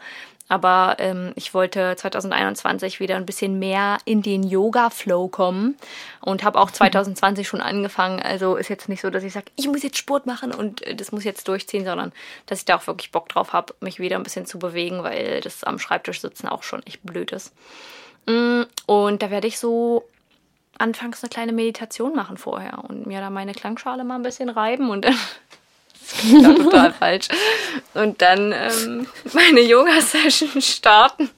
aber ähm, ich wollte 2021 wieder ein bisschen mehr in den Yoga-Flow kommen und habe auch 2020 schon angefangen. Also ist jetzt nicht so, dass ich sage, ich muss jetzt Sport machen und äh, das muss jetzt durchziehen, sondern dass ich da auch wirklich Bock drauf habe, mich wieder ein bisschen zu bewegen, weil das am Schreibtisch sitzen auch schon echt blöd ist. Mm, Und da werde ich so anfangs eine kleine Meditation machen vorher und mir da meine Klangschale mal ein bisschen reiben und dann auch total falsch. Und dann ähm, meine Yoga-Session starten.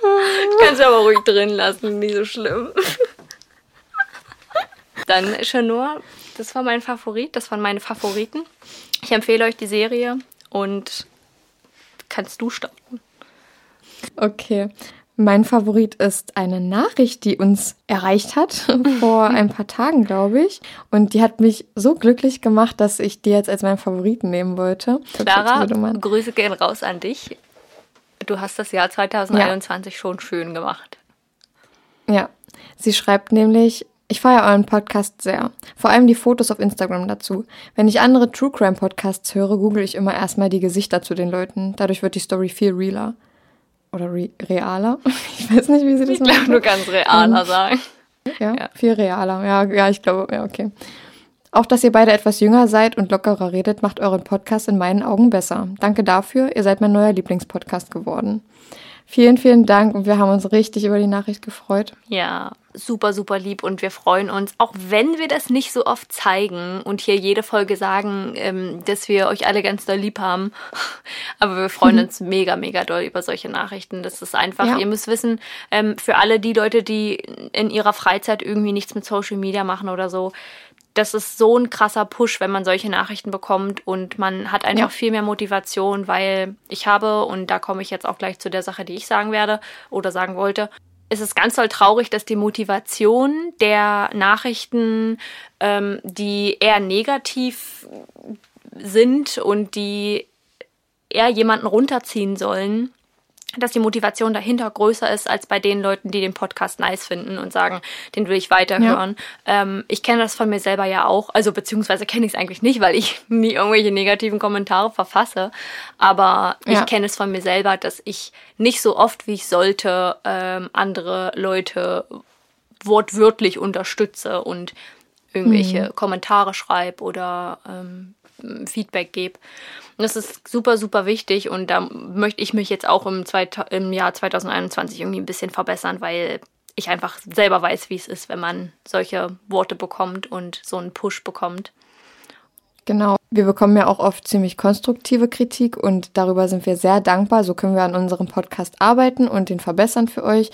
Ich kann es aber ruhig drin lassen, nicht so schlimm. Dann Chanur, das war mein Favorit, das waren meine Favoriten. Ich empfehle euch die Serie und kannst du starten. Okay. Mein Favorit ist eine Nachricht, die uns erreicht hat vor ein paar Tagen, glaube ich. Und die hat mich so glücklich gemacht, dass ich die jetzt als meinen Favoriten nehmen wollte. Clara, Grüße gehen raus an dich. Du hast das Jahr 2021 schon schön gemacht. Ja, sie schreibt nämlich, ich feiere euren Podcast sehr. Vor allem die Fotos auf Instagram dazu. Wenn ich andere True Crime Podcasts höre, google ich immer erstmal die Gesichter zu den Leuten. Dadurch wird die Story viel realer. Oder re realer? Ich weiß nicht, wie sie das Ich glaube, du kannst realer sagen. Ja, Ja. viel realer. Ja, ja, ich glaube, ja, okay. Auch, dass ihr beide etwas jünger seid und lockerer redet, macht euren Podcast in meinen Augen besser. Danke dafür, ihr seid mein neuer Lieblingspodcast geworden. Vielen, vielen Dank und wir haben uns richtig über die Nachricht gefreut. Ja, super, super lieb und wir freuen uns, auch wenn wir das nicht so oft zeigen und hier jede Folge sagen, ähm, dass wir euch alle ganz doll lieb haben. Aber wir freuen uns mega, mega doll über solche Nachrichten. Das ist einfach, Ja. ihr müsst wissen, ähm, für alle die Leute, die in ihrer Freizeit irgendwie nichts mit Social Media machen oder so, das ist so ein krasser Push, wenn man solche Nachrichten bekommt und man hat einfach Ja. viel mehr Motivation, weil ich habe, und da komme ich jetzt auch gleich zu der Sache, die ich sagen werde oder sagen wollte, es ist ganz doll traurig, dass die Motivation der Nachrichten, ähm, die eher negativ sind und die eher jemanden runterziehen sollen, dass die Motivation dahinter größer ist als bei den Leuten, die den Podcast nice finden und sagen, den will ich weiterhören. Ähm, ich kenne das von mir selber ja auch, also beziehungsweise kenne ich es eigentlich nicht, weil ich nie irgendwelche negativen Kommentare verfasse. Aber Ja. ich kenne es von mir selber, dass ich nicht so oft, wie ich sollte, ähm, andere Leute wortwörtlich unterstütze und irgendwelche mhm. Kommentare schreibe oder ähm, Feedback gebe. das ist super, super wichtig und da möchte ich mich jetzt auch im, im Jahr 2021 irgendwie ein bisschen verbessern, weil ich einfach selber weiß, wie es ist, wenn man solche Worte bekommt und so einen Push bekommt. Genau. Wir bekommen ja auch oft ziemlich konstruktive Kritik und darüber sind wir sehr dankbar. So können wir an unserem Podcast arbeiten und den verbessern für euch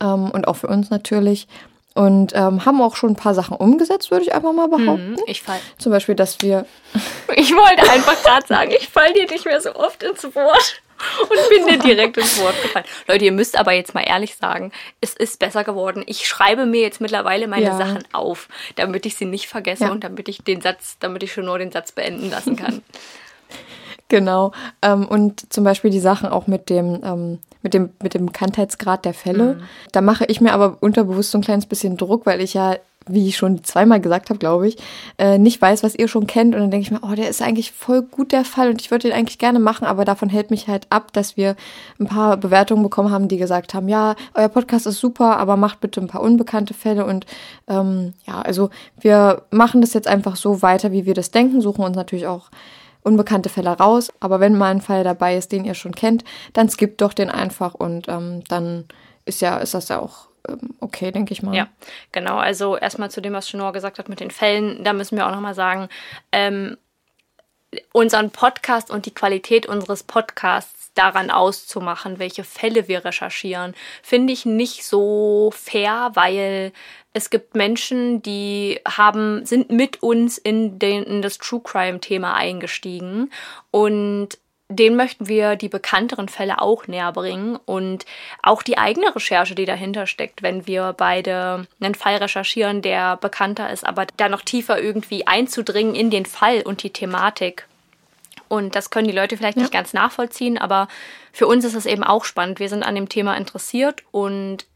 ähm, und auch für uns natürlich. Und ähm, haben auch schon ein paar Sachen umgesetzt, würde ich einfach mal behaupten. Hm, ich fall. Zum Beispiel, dass wir. ich wollte einfach gerade sagen, ich fall dir nicht mehr so oft ins Wort und bin dir direkt ins Wort gefallen. Leute, ihr müsst aber jetzt mal ehrlich sagen, es ist besser geworden. Ich schreibe mir jetzt mittlerweile meine ja. Sachen auf, damit ich sie nicht vergesse ja. und damit ich den Satz, damit ich schon nur den Satz beenden lassen kann. Genau. Ähm, und zum Beispiel die Sachen auch mit dem, ähm, mit dem, mit dem Bekanntheitsgrad der Fälle. Mhm. Da mache ich mir aber unterbewusst so ein kleines bisschen Druck, weil ich ja wie ich schon zweimal gesagt habe, glaube ich, äh, nicht weiß, was ihr schon kennt. Und dann denke ich mir, oh, der ist eigentlich voll gut der Fall und ich würde den eigentlich gerne machen, aber davon hält mich halt ab, dass wir ein paar Bewertungen bekommen haben, die gesagt haben, ja, euer Podcast ist super, aber macht bitte ein paar unbekannte Fälle. Und ähm, ja, also wir machen das jetzt einfach so weiter, wie wir das denken, suchen uns natürlich auch unbekannte Fälle raus. Aber wenn mal ein Fall dabei ist, den ihr schon kennt, dann skippt doch den einfach und ähm, dann ist ja, ist das ja auch ähm, okay, denke ich mal. Ja, genau. Also erstmal zu dem, was Chenor gesagt hat mit den Fällen, da müssen wir auch nochmal sagen, ähm, unseren Podcast und die Qualität unseres Podcasts daran auszumachen, welche Fälle wir recherchieren, finde ich nicht so fair, weil es gibt Menschen, die haben, sind mit uns in, den, in das True Crime Thema eingestiegen und den möchten wir die bekannteren Fälle auch näher bringen und auch die eigene Recherche, die dahinter steckt, wenn wir beide einen Fall recherchieren, der bekannter ist, aber da noch tiefer irgendwie einzudringen in den Fall und die Thematik. Und das können die Leute vielleicht ja. nicht ganz nachvollziehen, aber für uns ist es eben auch spannend. Wir sind an dem Thema interessiert und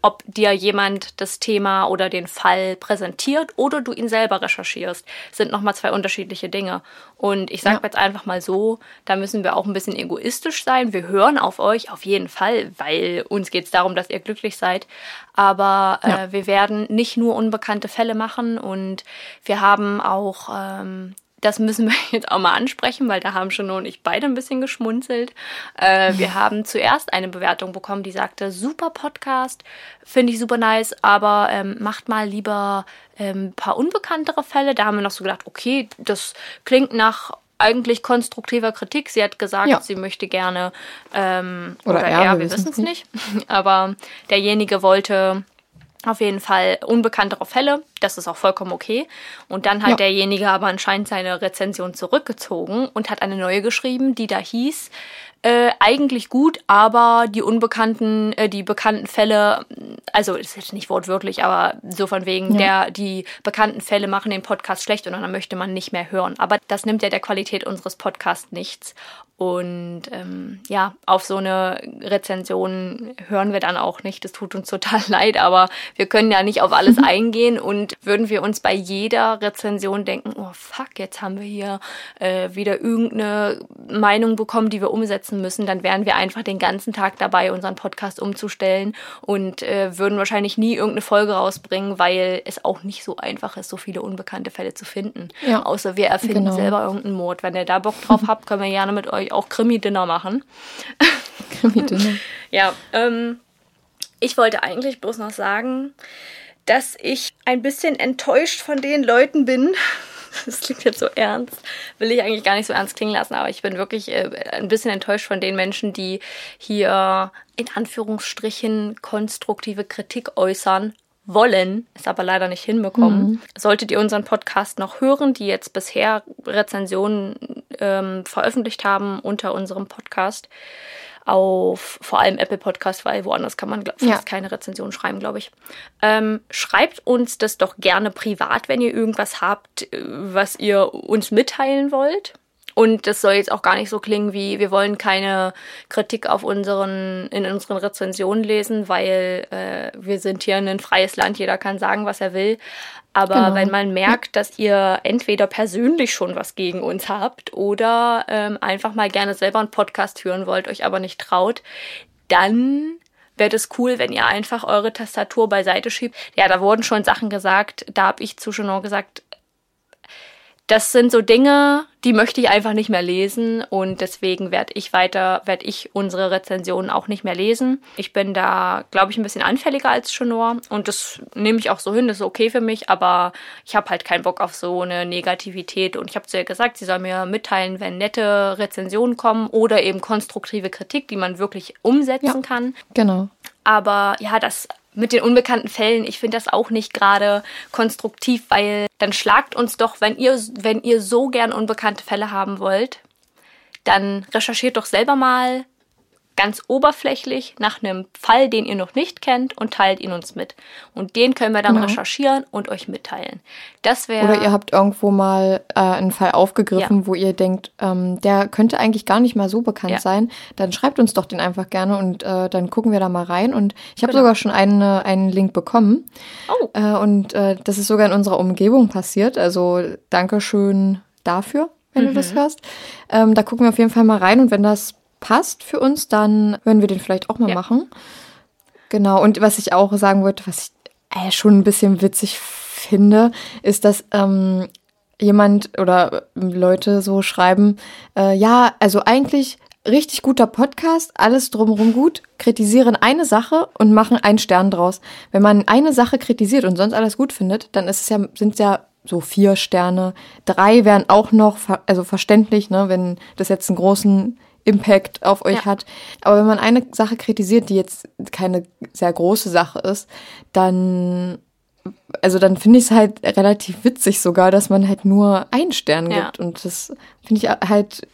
ob dir jemand das Thema oder den Fall präsentiert oder du ihn selber recherchierst, sind nochmal zwei unterschiedliche Dinge. Und ich sage ja. jetzt einfach mal so, da müssen wir auch ein bisschen egoistisch sein. Wir hören auf euch auf jeden Fall, weil uns geht es darum, dass ihr glücklich seid. Aber äh, ja. wir werden nicht nur unbekannte Fälle machen und wir haben auch ähm, das müssen wir jetzt auch mal ansprechen, weil da haben schon und ich beide ein bisschen geschmunzelt. Äh, wir haben zuerst eine Bewertung bekommen, die sagte, super Podcast, finde ich super nice, aber ähm, macht mal lieber ein ähm, paar unbekanntere Fälle. Da haben wir noch so gedacht, okay, das klingt nach eigentlich konstruktiver Kritik. Sie hat gesagt, ja. sie möchte gerne, ähm, oder, oder er, er wir wissen es nicht, aber derjenige wollte auf jeden Fall unbekanntere Fälle, das ist auch vollkommen okay. Und dann hat ja. derjenige aber anscheinend seine Rezension zurückgezogen und hat eine neue geschrieben, die da hieß, äh, eigentlich gut, aber die unbekannten, äh, die bekannten Fälle, also das ist jetzt nicht wortwörtlich, aber so von wegen, ja. der, die bekannten Fälle machen den Podcast schlecht und dann möchte man nicht mehr hören. Aber das nimmt ja der Qualität unseres Podcasts nichts. Und ähm, ja, auf so eine Rezension hören wir dann auch nicht. Das tut uns total leid, aber wir können ja nicht auf alles eingehen. Und würden wir uns bei jeder Rezension denken, oh fuck, jetzt haben wir hier äh, wieder irgendeine Meinung bekommen, die wir umsetzen müssen, dann wären wir einfach den ganzen Tag dabei, unseren Podcast umzustellen und äh, würden wahrscheinlich nie irgendeine Folge rausbringen, weil es auch nicht so einfach ist, so viele unbekannte Fälle zu finden. Ja. Außer wir erfinden genau. selber irgendeinen Mord. Wenn ihr da Bock drauf habt, können wir gerne mit euch euch auch Krimi-Dinner machen. Krimi-Dinner. ja, ähm, ich wollte eigentlich bloß noch sagen, dass ich ein bisschen enttäuscht von den Leuten bin. Das klingt jetzt so ernst, will ich eigentlich gar nicht so ernst klingen lassen, aber ich bin wirklich äh, ein bisschen enttäuscht von den Menschen, die hier in Anführungsstrichen konstruktive Kritik äußern, wollen, es aber leider nicht hinbekommen. Mhm. Solltet ihr unseren Podcast noch hören, die jetzt bisher Rezensionen ähm, veröffentlicht haben unter unserem Podcast, auf vor allem Apple Podcast, weil woanders kann man fast ja. keine Rezension schreiben, glaube ich. Ähm, schreibt uns das doch gerne privat, wenn ihr irgendwas habt, äh, was ihr uns mitteilen wollt. Und das soll jetzt auch gar nicht so klingen wie, wir wollen keine Kritik auf unseren, in unseren Rezensionen lesen, weil äh, wir sind hier ein freies Land, jeder kann sagen, was er will. Aber genau. wenn man merkt, dass ihr entweder persönlich schon was gegen uns habt oder ähm, einfach mal gerne selber einen Podcast hören wollt, euch aber nicht traut, dann wäre das cool, wenn ihr einfach eure Tastatur beiseite schiebt. Ja, da wurden schon Sachen gesagt. Da habe ich zu Chenon gesagt, das sind so Dinge, die möchte ich einfach nicht mehr lesen und deswegen werde ich weiter, werde ich unsere Rezensionen auch nicht mehr lesen. Ich bin da, glaube ich, ein bisschen anfälliger als Chenor und das nehme ich auch so hin, das ist okay für mich, aber ich habe halt keinen Bock auf so eine Negativität und ich habe zu ihr gesagt, sie soll mir mitteilen, wenn nette Rezensionen kommen oder eben konstruktive Kritik, die man wirklich umsetzen ja, kann. Genau. Aber ja, das mit den unbekannten Fällen, ich finde das auch nicht gerade konstruktiv, weil dann schlagt uns doch, wenn ihr, wenn ihr so gern unbekannte Fälle haben wollt, dann recherchiert doch selber mal, ganz oberflächlich nach einem Fall, den ihr noch nicht kennt und teilt ihn uns mit. Und den können wir dann genau. recherchieren und euch mitteilen. Das wäre. Oder ihr habt irgendwo mal äh, einen Fall aufgegriffen, ja. wo ihr denkt, ähm, der könnte eigentlich gar nicht mal so bekannt ja. sein. Dann schreibt uns doch den einfach gerne und äh, dann gucken wir da mal rein. Und ich habe genau. sogar schon einen, einen Link bekommen. Oh. Äh, und äh, das ist sogar in unserer Umgebung passiert. Also Dankeschön dafür wenn mhm. du das mhm. hörst. Ähm, da gucken wir auf jeden Fall mal rein und wenn das passt für uns, dann würden wir den vielleicht auch mal ja. machen. Genau, und was ich auch sagen wollte, was ich äh, schon ein bisschen witzig finde, ist, dass ähm, jemand oder Leute so schreiben, äh, ja, also eigentlich richtig guter Podcast, alles drumherum gut, kritisieren eine Sache und machen einen Stern draus. Wenn man eine Sache kritisiert und sonst alles gut findet, dann ist es ja, sind es ja so vier Sterne. Drei wären auch noch, also verständlich, ne, wenn das jetzt einen großen Impact auf euch ja. hat. Aber wenn man eine Sache kritisiert, die jetzt keine sehr große Sache ist, dann also dann finde ich es halt relativ witzig sogar, dass man halt nur einen Stern ja. gibt. Und das finde ich halt,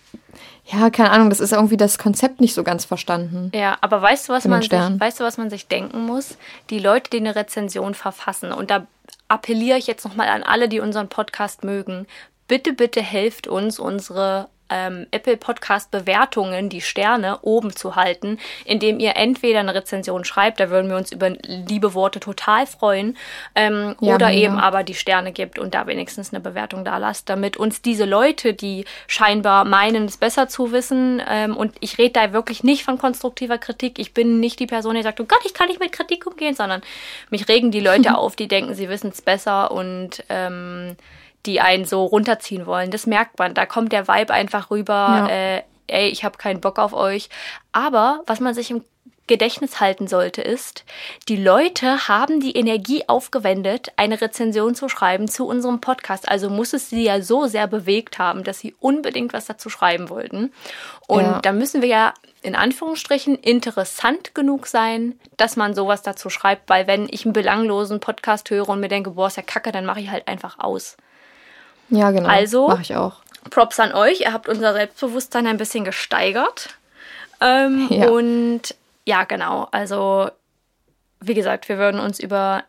ja, keine Ahnung, das ist irgendwie das Konzept nicht so ganz verstanden. Ja, aber weißt du, was man sich, weißt du, was man sich denken muss? Die Leute, die eine Rezension verfassen, und da appelliere ich jetzt nochmal an alle, die unseren Podcast mögen, bitte, bitte helft uns, unsere ähm, Apple Podcast Bewertungen, die Sterne oben zu halten, indem ihr entweder eine Rezension schreibt, da würden wir uns über liebe Worte total freuen, ähm, ja, oder eben aber die Sterne gibt und da wenigstens eine Bewertung da lasst, damit uns diese Leute, die scheinbar meinen, es besser zu wissen, ähm, und ich rede da wirklich nicht von konstruktiver Kritik, ich bin nicht die Person, die sagt, oh Gott, ich kann nicht mit Kritik umgehen, sondern mich regen die Leute auf, die denken, sie wissen es besser und ähm, die einen so runterziehen wollen. Das merkt man. Da kommt der Vibe einfach rüber. Ja. Äh, ey, ich habe keinen Bock auf euch. Aber was man sich im Gedächtnis halten sollte, ist, die Leute haben die Energie aufgewendet, eine Rezension zu schreiben zu unserem Podcast. Also muss es sie ja so sehr bewegt haben, dass sie unbedingt was dazu schreiben wollten. Und ja. da müssen wir ja in Anführungsstrichen interessant genug sein, dass man sowas dazu schreibt, weil wenn ich einen belanglosen Podcast höre und mir denke, boah, ist ja kacke, dann mache ich halt einfach aus. Ja, genau. Also, mache ich auch. Props an euch. Ihr habt unser Selbstbewusstsein ein bisschen gesteigert. Ähm, ja. Und ja, genau. Also, wie gesagt, wir würden uns über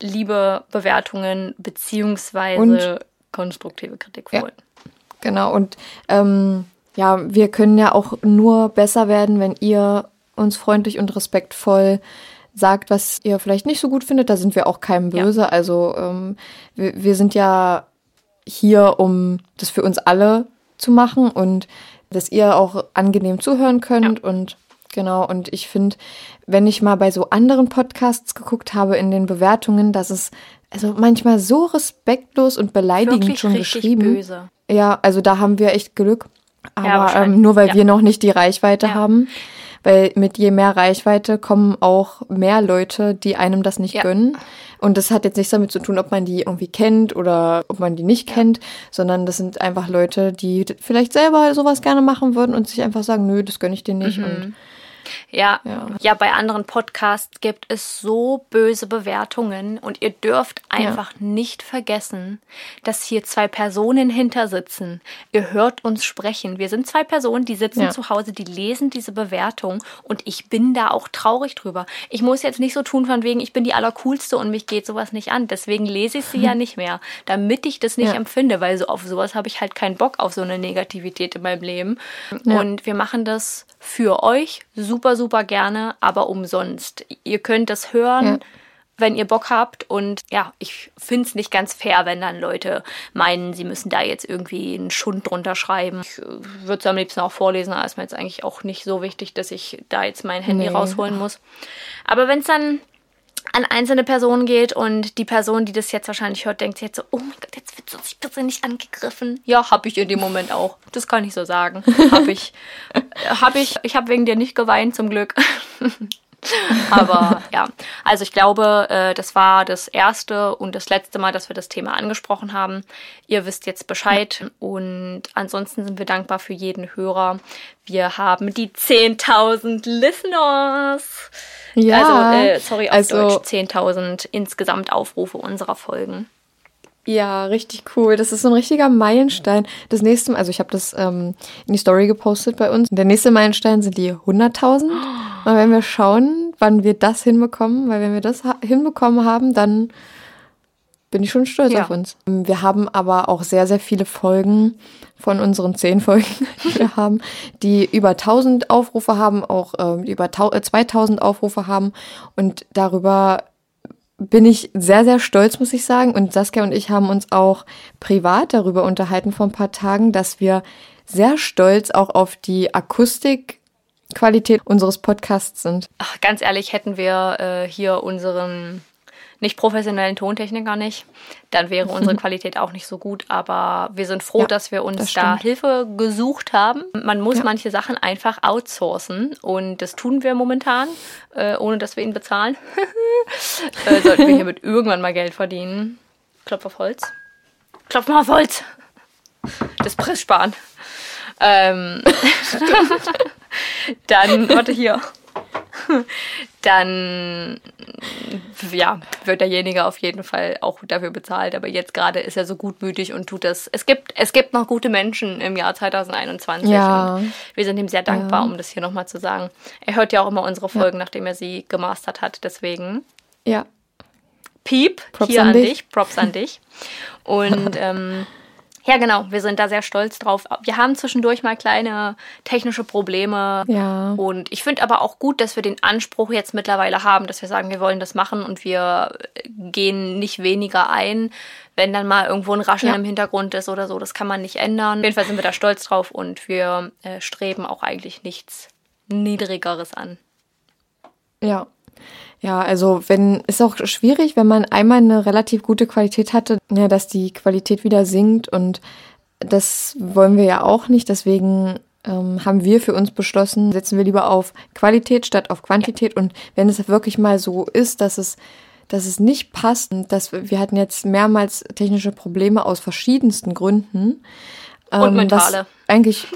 liebe Bewertungen beziehungsweise konstruktive Kritik freuen. Ja, genau. Und ähm, ja, wir können ja auch nur besser werden, wenn ihr uns freundlich und respektvoll sagt, was ihr vielleicht nicht so gut findet. Da sind wir auch keinem böse. Ja. Also ähm, wir, wir sind ja hier, um das für uns alle zu machen und dass ihr auch angenehm zuhören könnt ja. und genau und ich finde, wenn ich mal bei so anderen Podcasts geguckt habe in den Bewertungen, dass es also manchmal so respektlos und beleidigend Wirklich schon geschrieben. Böse. Ja, also da haben wir echt Glück. Aber ja, ähm, nur weil ja. wir noch nicht die Reichweite haben, weil mit je mehr Reichweite kommen auch mehr Leute, die einem das nicht gönnen. Und das hat jetzt nichts damit zu tun, ob man die irgendwie kennt oder ob man die nicht ja. kennt, sondern das sind einfach Leute, die vielleicht selber sowas gerne machen würden und sich einfach sagen, nö, das gönne ich dir nicht. Mhm. Und ja, ja, ja. bei anderen Podcasts gibt es so böse Bewertungen und ihr dürft einfach ja. nicht vergessen, dass hier zwei Personen hinter sitzen. Ihr hört uns sprechen. Wir sind zwei Personen, die sitzen ja. zu Hause, die lesen diese Bewertung und ich bin da auch traurig drüber. Ich muss jetzt nicht so tun von wegen, ich bin die allercoolste und mich geht sowas nicht an. Deswegen lese ich sie ja nicht mehr, damit ich das nicht empfinde, weil so auf sowas habe ich halt keinen Bock auf so eine Negativität in meinem Leben. Und wir machen das für euch super, super gerne, aber umsonst. Ihr könnt das hören, ja. wenn ihr Bock habt. Und ja, ich finde es nicht ganz fair, wenn dann Leute meinen, sie müssen da jetzt irgendwie einen Schund drunter schreiben. Ich äh, würde es am liebsten auch vorlesen, aber ist mir jetzt eigentlich auch nicht so wichtig, dass ich da jetzt mein Handy nee. rausholen muss. Aber wenn es dann an einzelne Personen geht und die Person, die das jetzt wahrscheinlich hört, denkt sich jetzt so, oh mein Gott, jetzt wird so sich persönlich angegriffen. Ja, habe ich in dem Moment auch. Das kann ich so sagen. Habe ich. habe ich. Ich habe wegen dir nicht geweint, zum Glück. Aber ja, also ich glaube, äh, das war das erste und das letzte Mal, dass wir das Thema angesprochen haben. Ihr wisst jetzt Bescheid und ansonsten sind wir dankbar für jeden Hörer. Wir haben die 10.000 Listeners. Ja, also, äh, sorry, auf also, Deutsch 10.000 insgesamt Aufrufe unserer Folgen. Ja, richtig cool. Das ist so ein richtiger Meilenstein. Das nächste, also ich habe das ähm, in die Story gepostet bei uns. Der nächste Meilenstein sind die 100.000. Und wenn wir schauen, wann wir das hinbekommen, weil wenn wir das ha hinbekommen haben, dann bin ich schon stolz ja. auf uns. Wir haben aber auch sehr, sehr viele Folgen von unseren zehn Folgen, die wir haben, die über 1000 Aufrufe haben, auch äh, über 2000 äh, Aufrufe haben. Und darüber bin ich sehr, sehr stolz, muss ich sagen. Und Saskia und ich haben uns auch privat darüber unterhalten vor ein paar Tagen, dass wir sehr stolz auch auf die Akustikqualität unseres Podcasts sind. Ach, ganz ehrlich, hätten wir äh, hier unseren nicht professionellen Tontechniker nicht, dann wäre unsere Qualität auch nicht so gut. Aber wir sind froh, ja, dass wir uns das da Hilfe gesucht haben. Man muss ja. manche Sachen einfach outsourcen und das tun wir momentan, äh, ohne dass wir ihn bezahlen. äh, sollten wir hiermit irgendwann mal Geld verdienen. Klopf auf Holz. Klopf mal auf Holz. Das Press sparen. Ähm, dann, warte hier. dann ja, wird derjenige auf jeden Fall auch dafür bezahlt. Aber jetzt gerade ist er so gutmütig und tut das. Es gibt, es gibt noch gute Menschen im Jahr 2021. Ja. Und wir sind ihm sehr dankbar, ja. um das hier nochmal zu sagen. Er hört ja auch immer unsere Folgen, ja. nachdem er sie gemastert hat. Deswegen. Ja. Piep, Props hier an dich. dich. Props an dich. Und ähm, ja, genau. Wir sind da sehr stolz drauf. Wir haben zwischendurch mal kleine technische Probleme. Ja. Und ich finde aber auch gut, dass wir den Anspruch jetzt mittlerweile haben, dass wir sagen, wir wollen das machen und wir gehen nicht weniger ein, wenn dann mal irgendwo ein Rascheln ja. im Hintergrund ist oder so. Das kann man nicht ändern. Auf jeden Fall sind wir da stolz drauf und wir äh, streben auch eigentlich nichts Niedrigeres an. Ja, ja, also wenn ist auch schwierig, wenn man einmal eine relativ gute Qualität hatte, ja, dass die Qualität wieder sinkt und das wollen wir ja auch nicht. Deswegen ähm, haben wir für uns beschlossen, setzen wir lieber auf Qualität statt auf Quantität. Und wenn es wirklich mal so ist, dass es dass es nicht passt, dass wir, wir hatten jetzt mehrmals technische Probleme aus verschiedensten Gründen. Ähm, und mentale. eigentlich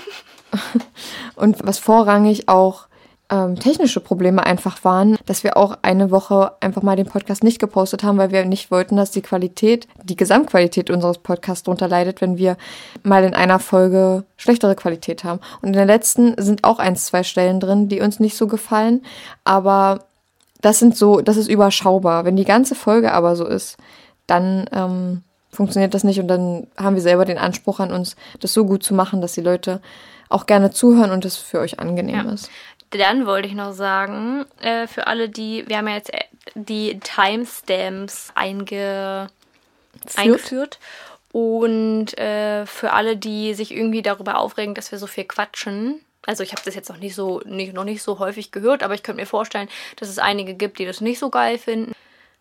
und was vorrangig auch ähm, technische Probleme einfach waren, dass wir auch eine Woche einfach mal den Podcast nicht gepostet haben, weil wir nicht wollten, dass die Qualität, die Gesamtqualität unseres Podcasts darunter leidet, wenn wir mal in einer Folge schlechtere Qualität haben. Und in der letzten sind auch ein, zwei Stellen drin, die uns nicht so gefallen, aber das sind so, das ist überschaubar. Wenn die ganze Folge aber so ist, dann ähm, funktioniert das nicht und dann haben wir selber den Anspruch an uns, das so gut zu machen, dass die Leute auch gerne zuhören und es für euch angenehm ja. ist. Dann wollte ich noch sagen, äh, für alle, die, wir haben ja jetzt äh, die Timestamps einge, eingeführt. Und äh, für alle, die sich irgendwie darüber aufregen, dass wir so viel quatschen, also ich habe das jetzt noch nicht so nicht, noch nicht so häufig gehört, aber ich könnte mir vorstellen, dass es einige gibt, die das nicht so geil finden.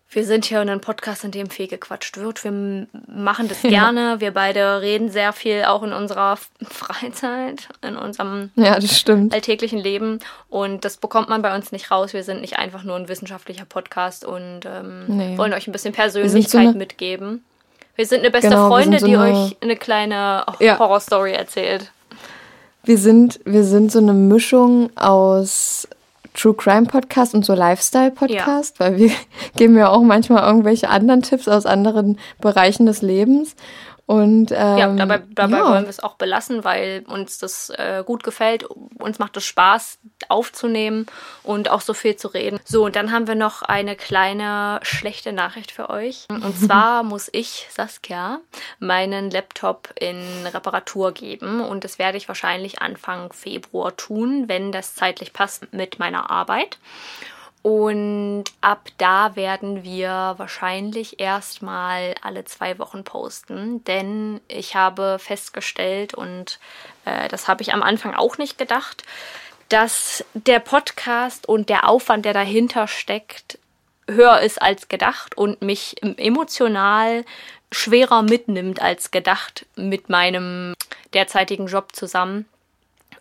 Wir sind hier in einem Podcast, in dem viel gequatscht wird. Wir machen das gerne. Ja. Wir beide reden sehr viel auch in unserer Freizeit, in unserem ja, alltäglichen Leben. Und das bekommt man bei uns nicht raus. Wir sind nicht einfach nur ein wissenschaftlicher Podcast und ähm, nee. wollen euch ein bisschen Persönlichkeit so eine, mitgeben. Wir sind eine beste genau, Freunde, so die eine, euch eine kleine ja. Horrorstory erzählt. Wir sind, wir sind so eine Mischung aus True Crime Podcast und so Lifestyle Podcast, ja. weil wir geben ja auch manchmal irgendwelche anderen Tipps aus anderen Bereichen des Lebens. Und, ähm, ja, dabei, dabei ja. wollen wir es auch belassen, weil uns das äh, gut gefällt. Uns macht es Spaß aufzunehmen und auch so viel zu reden. So, und dann haben wir noch eine kleine schlechte Nachricht für euch. Und zwar muss ich, Saskia, meinen Laptop in Reparatur geben. Und das werde ich wahrscheinlich Anfang Februar tun, wenn das zeitlich passt mit meiner Arbeit. Und ab da werden wir wahrscheinlich erstmal alle zwei Wochen posten, denn ich habe festgestellt, und äh, das habe ich am Anfang auch nicht gedacht, dass der Podcast und der Aufwand, der dahinter steckt, höher ist als gedacht und mich emotional schwerer mitnimmt als gedacht mit meinem derzeitigen Job zusammen.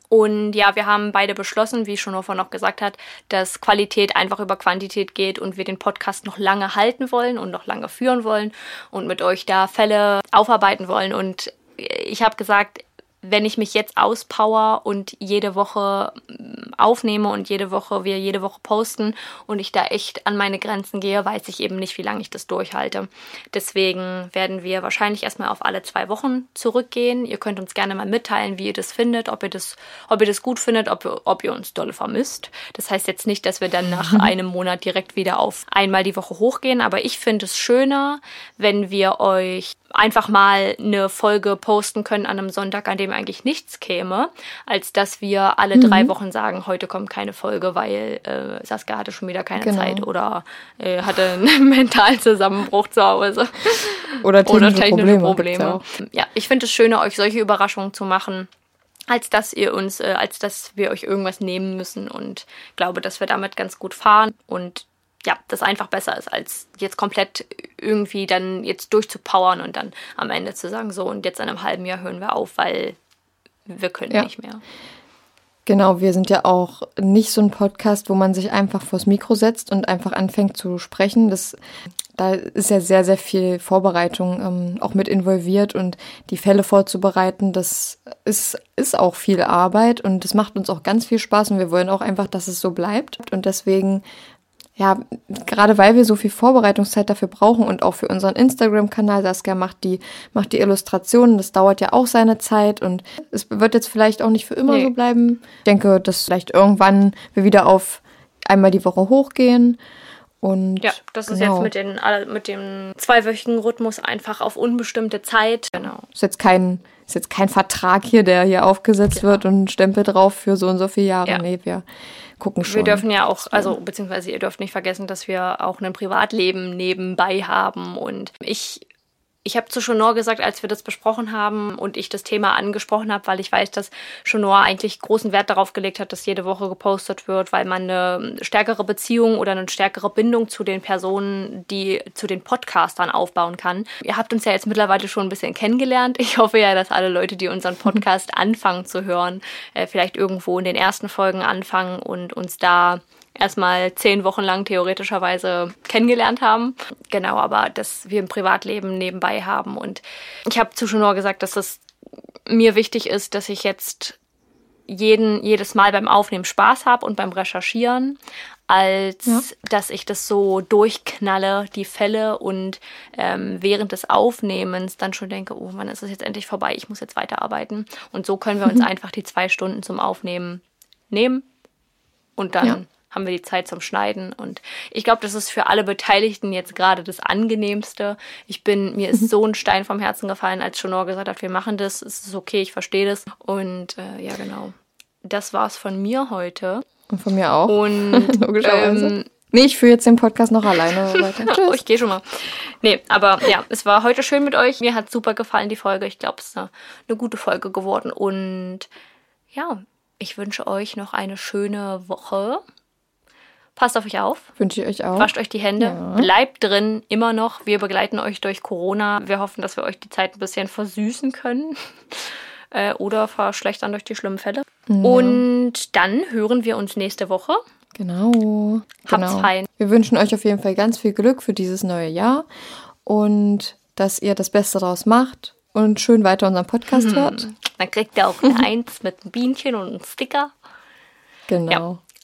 Und ja, wir haben beide beschlossen, wie Schonhofer noch gesagt hat, dass Qualität einfach über Quantität geht und wir den Podcast noch lange halten wollen und noch lange führen wollen und mit euch da Fälle aufarbeiten wollen. Und ich habe gesagt, wenn ich mich jetzt auspower und jede Woche mm, aufnehme und jede Woche, wir jede Woche posten und ich da echt an meine Grenzen gehe, weiß ich eben nicht, wie lange ich das durchhalte. Deswegen werden wir wahrscheinlich erstmal auf alle zwei Wochen zurückgehen. Ihr könnt uns gerne mal mitteilen, wie ihr das findet, ob ihr das, ob ihr das gut findet, ob ihr, ob ihr uns dolle vermisst. Das heißt jetzt nicht, dass wir dann nach einem Monat direkt wieder auf einmal die Woche hochgehen, aber ich finde es schöner, wenn wir euch einfach mal eine Folge posten können an einem Sonntag, an dem eigentlich nichts käme, als dass wir alle mhm. drei Wochen sagen, heute kommt keine Folge, weil äh, Saskia hatte schon wieder keine genau. Zeit oder äh, hatte einen mentalen Zusammenbruch zu Hause. Oder technische, oder technische Probleme. Probleme. Ja, ich finde es schöner, euch solche Überraschungen zu machen als dass ihr uns, äh, als dass wir euch irgendwas nehmen müssen und glaube, dass wir damit ganz gut fahren und ja, das einfach besser ist, als jetzt komplett irgendwie dann jetzt durchzupowern und dann am Ende zu sagen, so und jetzt in einem halben Jahr hören wir auf, weil wir können ja. nicht mehr. Genau, wir sind ja auch nicht so ein Podcast, wo man sich einfach vors Mikro setzt und einfach anfängt zu sprechen. Das, da ist ja sehr, sehr viel Vorbereitung ähm, auch mit involviert und die Fälle vorzubereiten, das ist, ist auch viel Arbeit und das macht uns auch ganz viel Spaß und wir wollen auch einfach, dass es so bleibt. Und deswegen ja, gerade weil wir so viel Vorbereitungszeit dafür brauchen und auch für unseren Instagram-Kanal, Saskia macht die, macht die Illustrationen, das dauert ja auch seine Zeit und es wird jetzt vielleicht auch nicht für immer nee. so bleiben. Ich denke, dass vielleicht irgendwann wir wieder auf einmal die Woche hochgehen. Und ja, das ist genau. jetzt mit, den, mit dem zweiwöchigen Rhythmus einfach auf unbestimmte Zeit. Genau. Ist jetzt kein, ist jetzt kein Vertrag hier, der hier aufgesetzt genau. wird und Stempel drauf für so und so viele Jahre. Ja. Nee, wir gucken schon. Wir dürfen ja auch, also beziehungsweise ihr dürft nicht vergessen, dass wir auch ein Privatleben nebenbei haben. Und ich ich habe zu Chonor gesagt, als wir das besprochen haben und ich das Thema angesprochen habe, weil ich weiß, dass Chonor eigentlich großen Wert darauf gelegt hat, dass jede Woche gepostet wird, weil man eine stärkere Beziehung oder eine stärkere Bindung zu den Personen, die zu den Podcastern aufbauen kann. Ihr habt uns ja jetzt mittlerweile schon ein bisschen kennengelernt. Ich hoffe ja, dass alle Leute, die unseren Podcast anfangen zu hören, äh, vielleicht irgendwo in den ersten Folgen anfangen und uns da erstmal zehn Wochen lang theoretischerweise kennengelernt haben. Genau, aber dass wir ein Privatleben nebenbei haben. Und ich habe zu Schonor gesagt, dass es mir wichtig ist, dass ich jetzt jeden, jedes Mal beim Aufnehmen Spaß habe und beim Recherchieren, als ja. dass ich das so durchknalle, die Fälle und ähm, während des Aufnehmens dann schon denke, oh wann ist es jetzt endlich vorbei, ich muss jetzt weiterarbeiten. Und so können wir uns einfach die zwei Stunden zum Aufnehmen nehmen und dann ja haben wir die Zeit zum Schneiden. Und ich glaube, das ist für alle Beteiligten jetzt gerade das Angenehmste. Ich bin, mir ist mhm. so ein Stein vom Herzen gefallen, als Schonor gesagt hat, wir machen das, es ist okay, ich verstehe das. Und äh, ja, genau. Das war's von mir heute. Und von mir auch. Und logischerweise. Ähm, Nee, ich führe jetzt den Podcast noch alleine weiter. oh, ich gehe schon mal. Nee, aber ja, es war heute schön mit euch. Mir hat super gefallen, die Folge. Ich glaube, es ist eine, eine gute Folge geworden. Und ja, ich wünsche euch noch eine schöne Woche. Passt auf euch auf. Wünsche ich euch auch. Wascht euch die Hände. Ja. Bleibt drin, immer noch. Wir begleiten euch durch Corona. Wir hoffen, dass wir euch die Zeit ein bisschen versüßen können. äh, oder verschlechtern durch die schlimmen Fälle. Ja. Und dann hören wir uns nächste Woche. Genau. Habt's genau. fein. Wir wünschen euch auf jeden Fall ganz viel Glück für dieses neue Jahr und dass ihr das Beste daraus macht und schön weiter unseren Podcast hm. hört. Dann kriegt ihr auch eine Eins mit einem Bienchen und einem Sticker. Genau. Ja.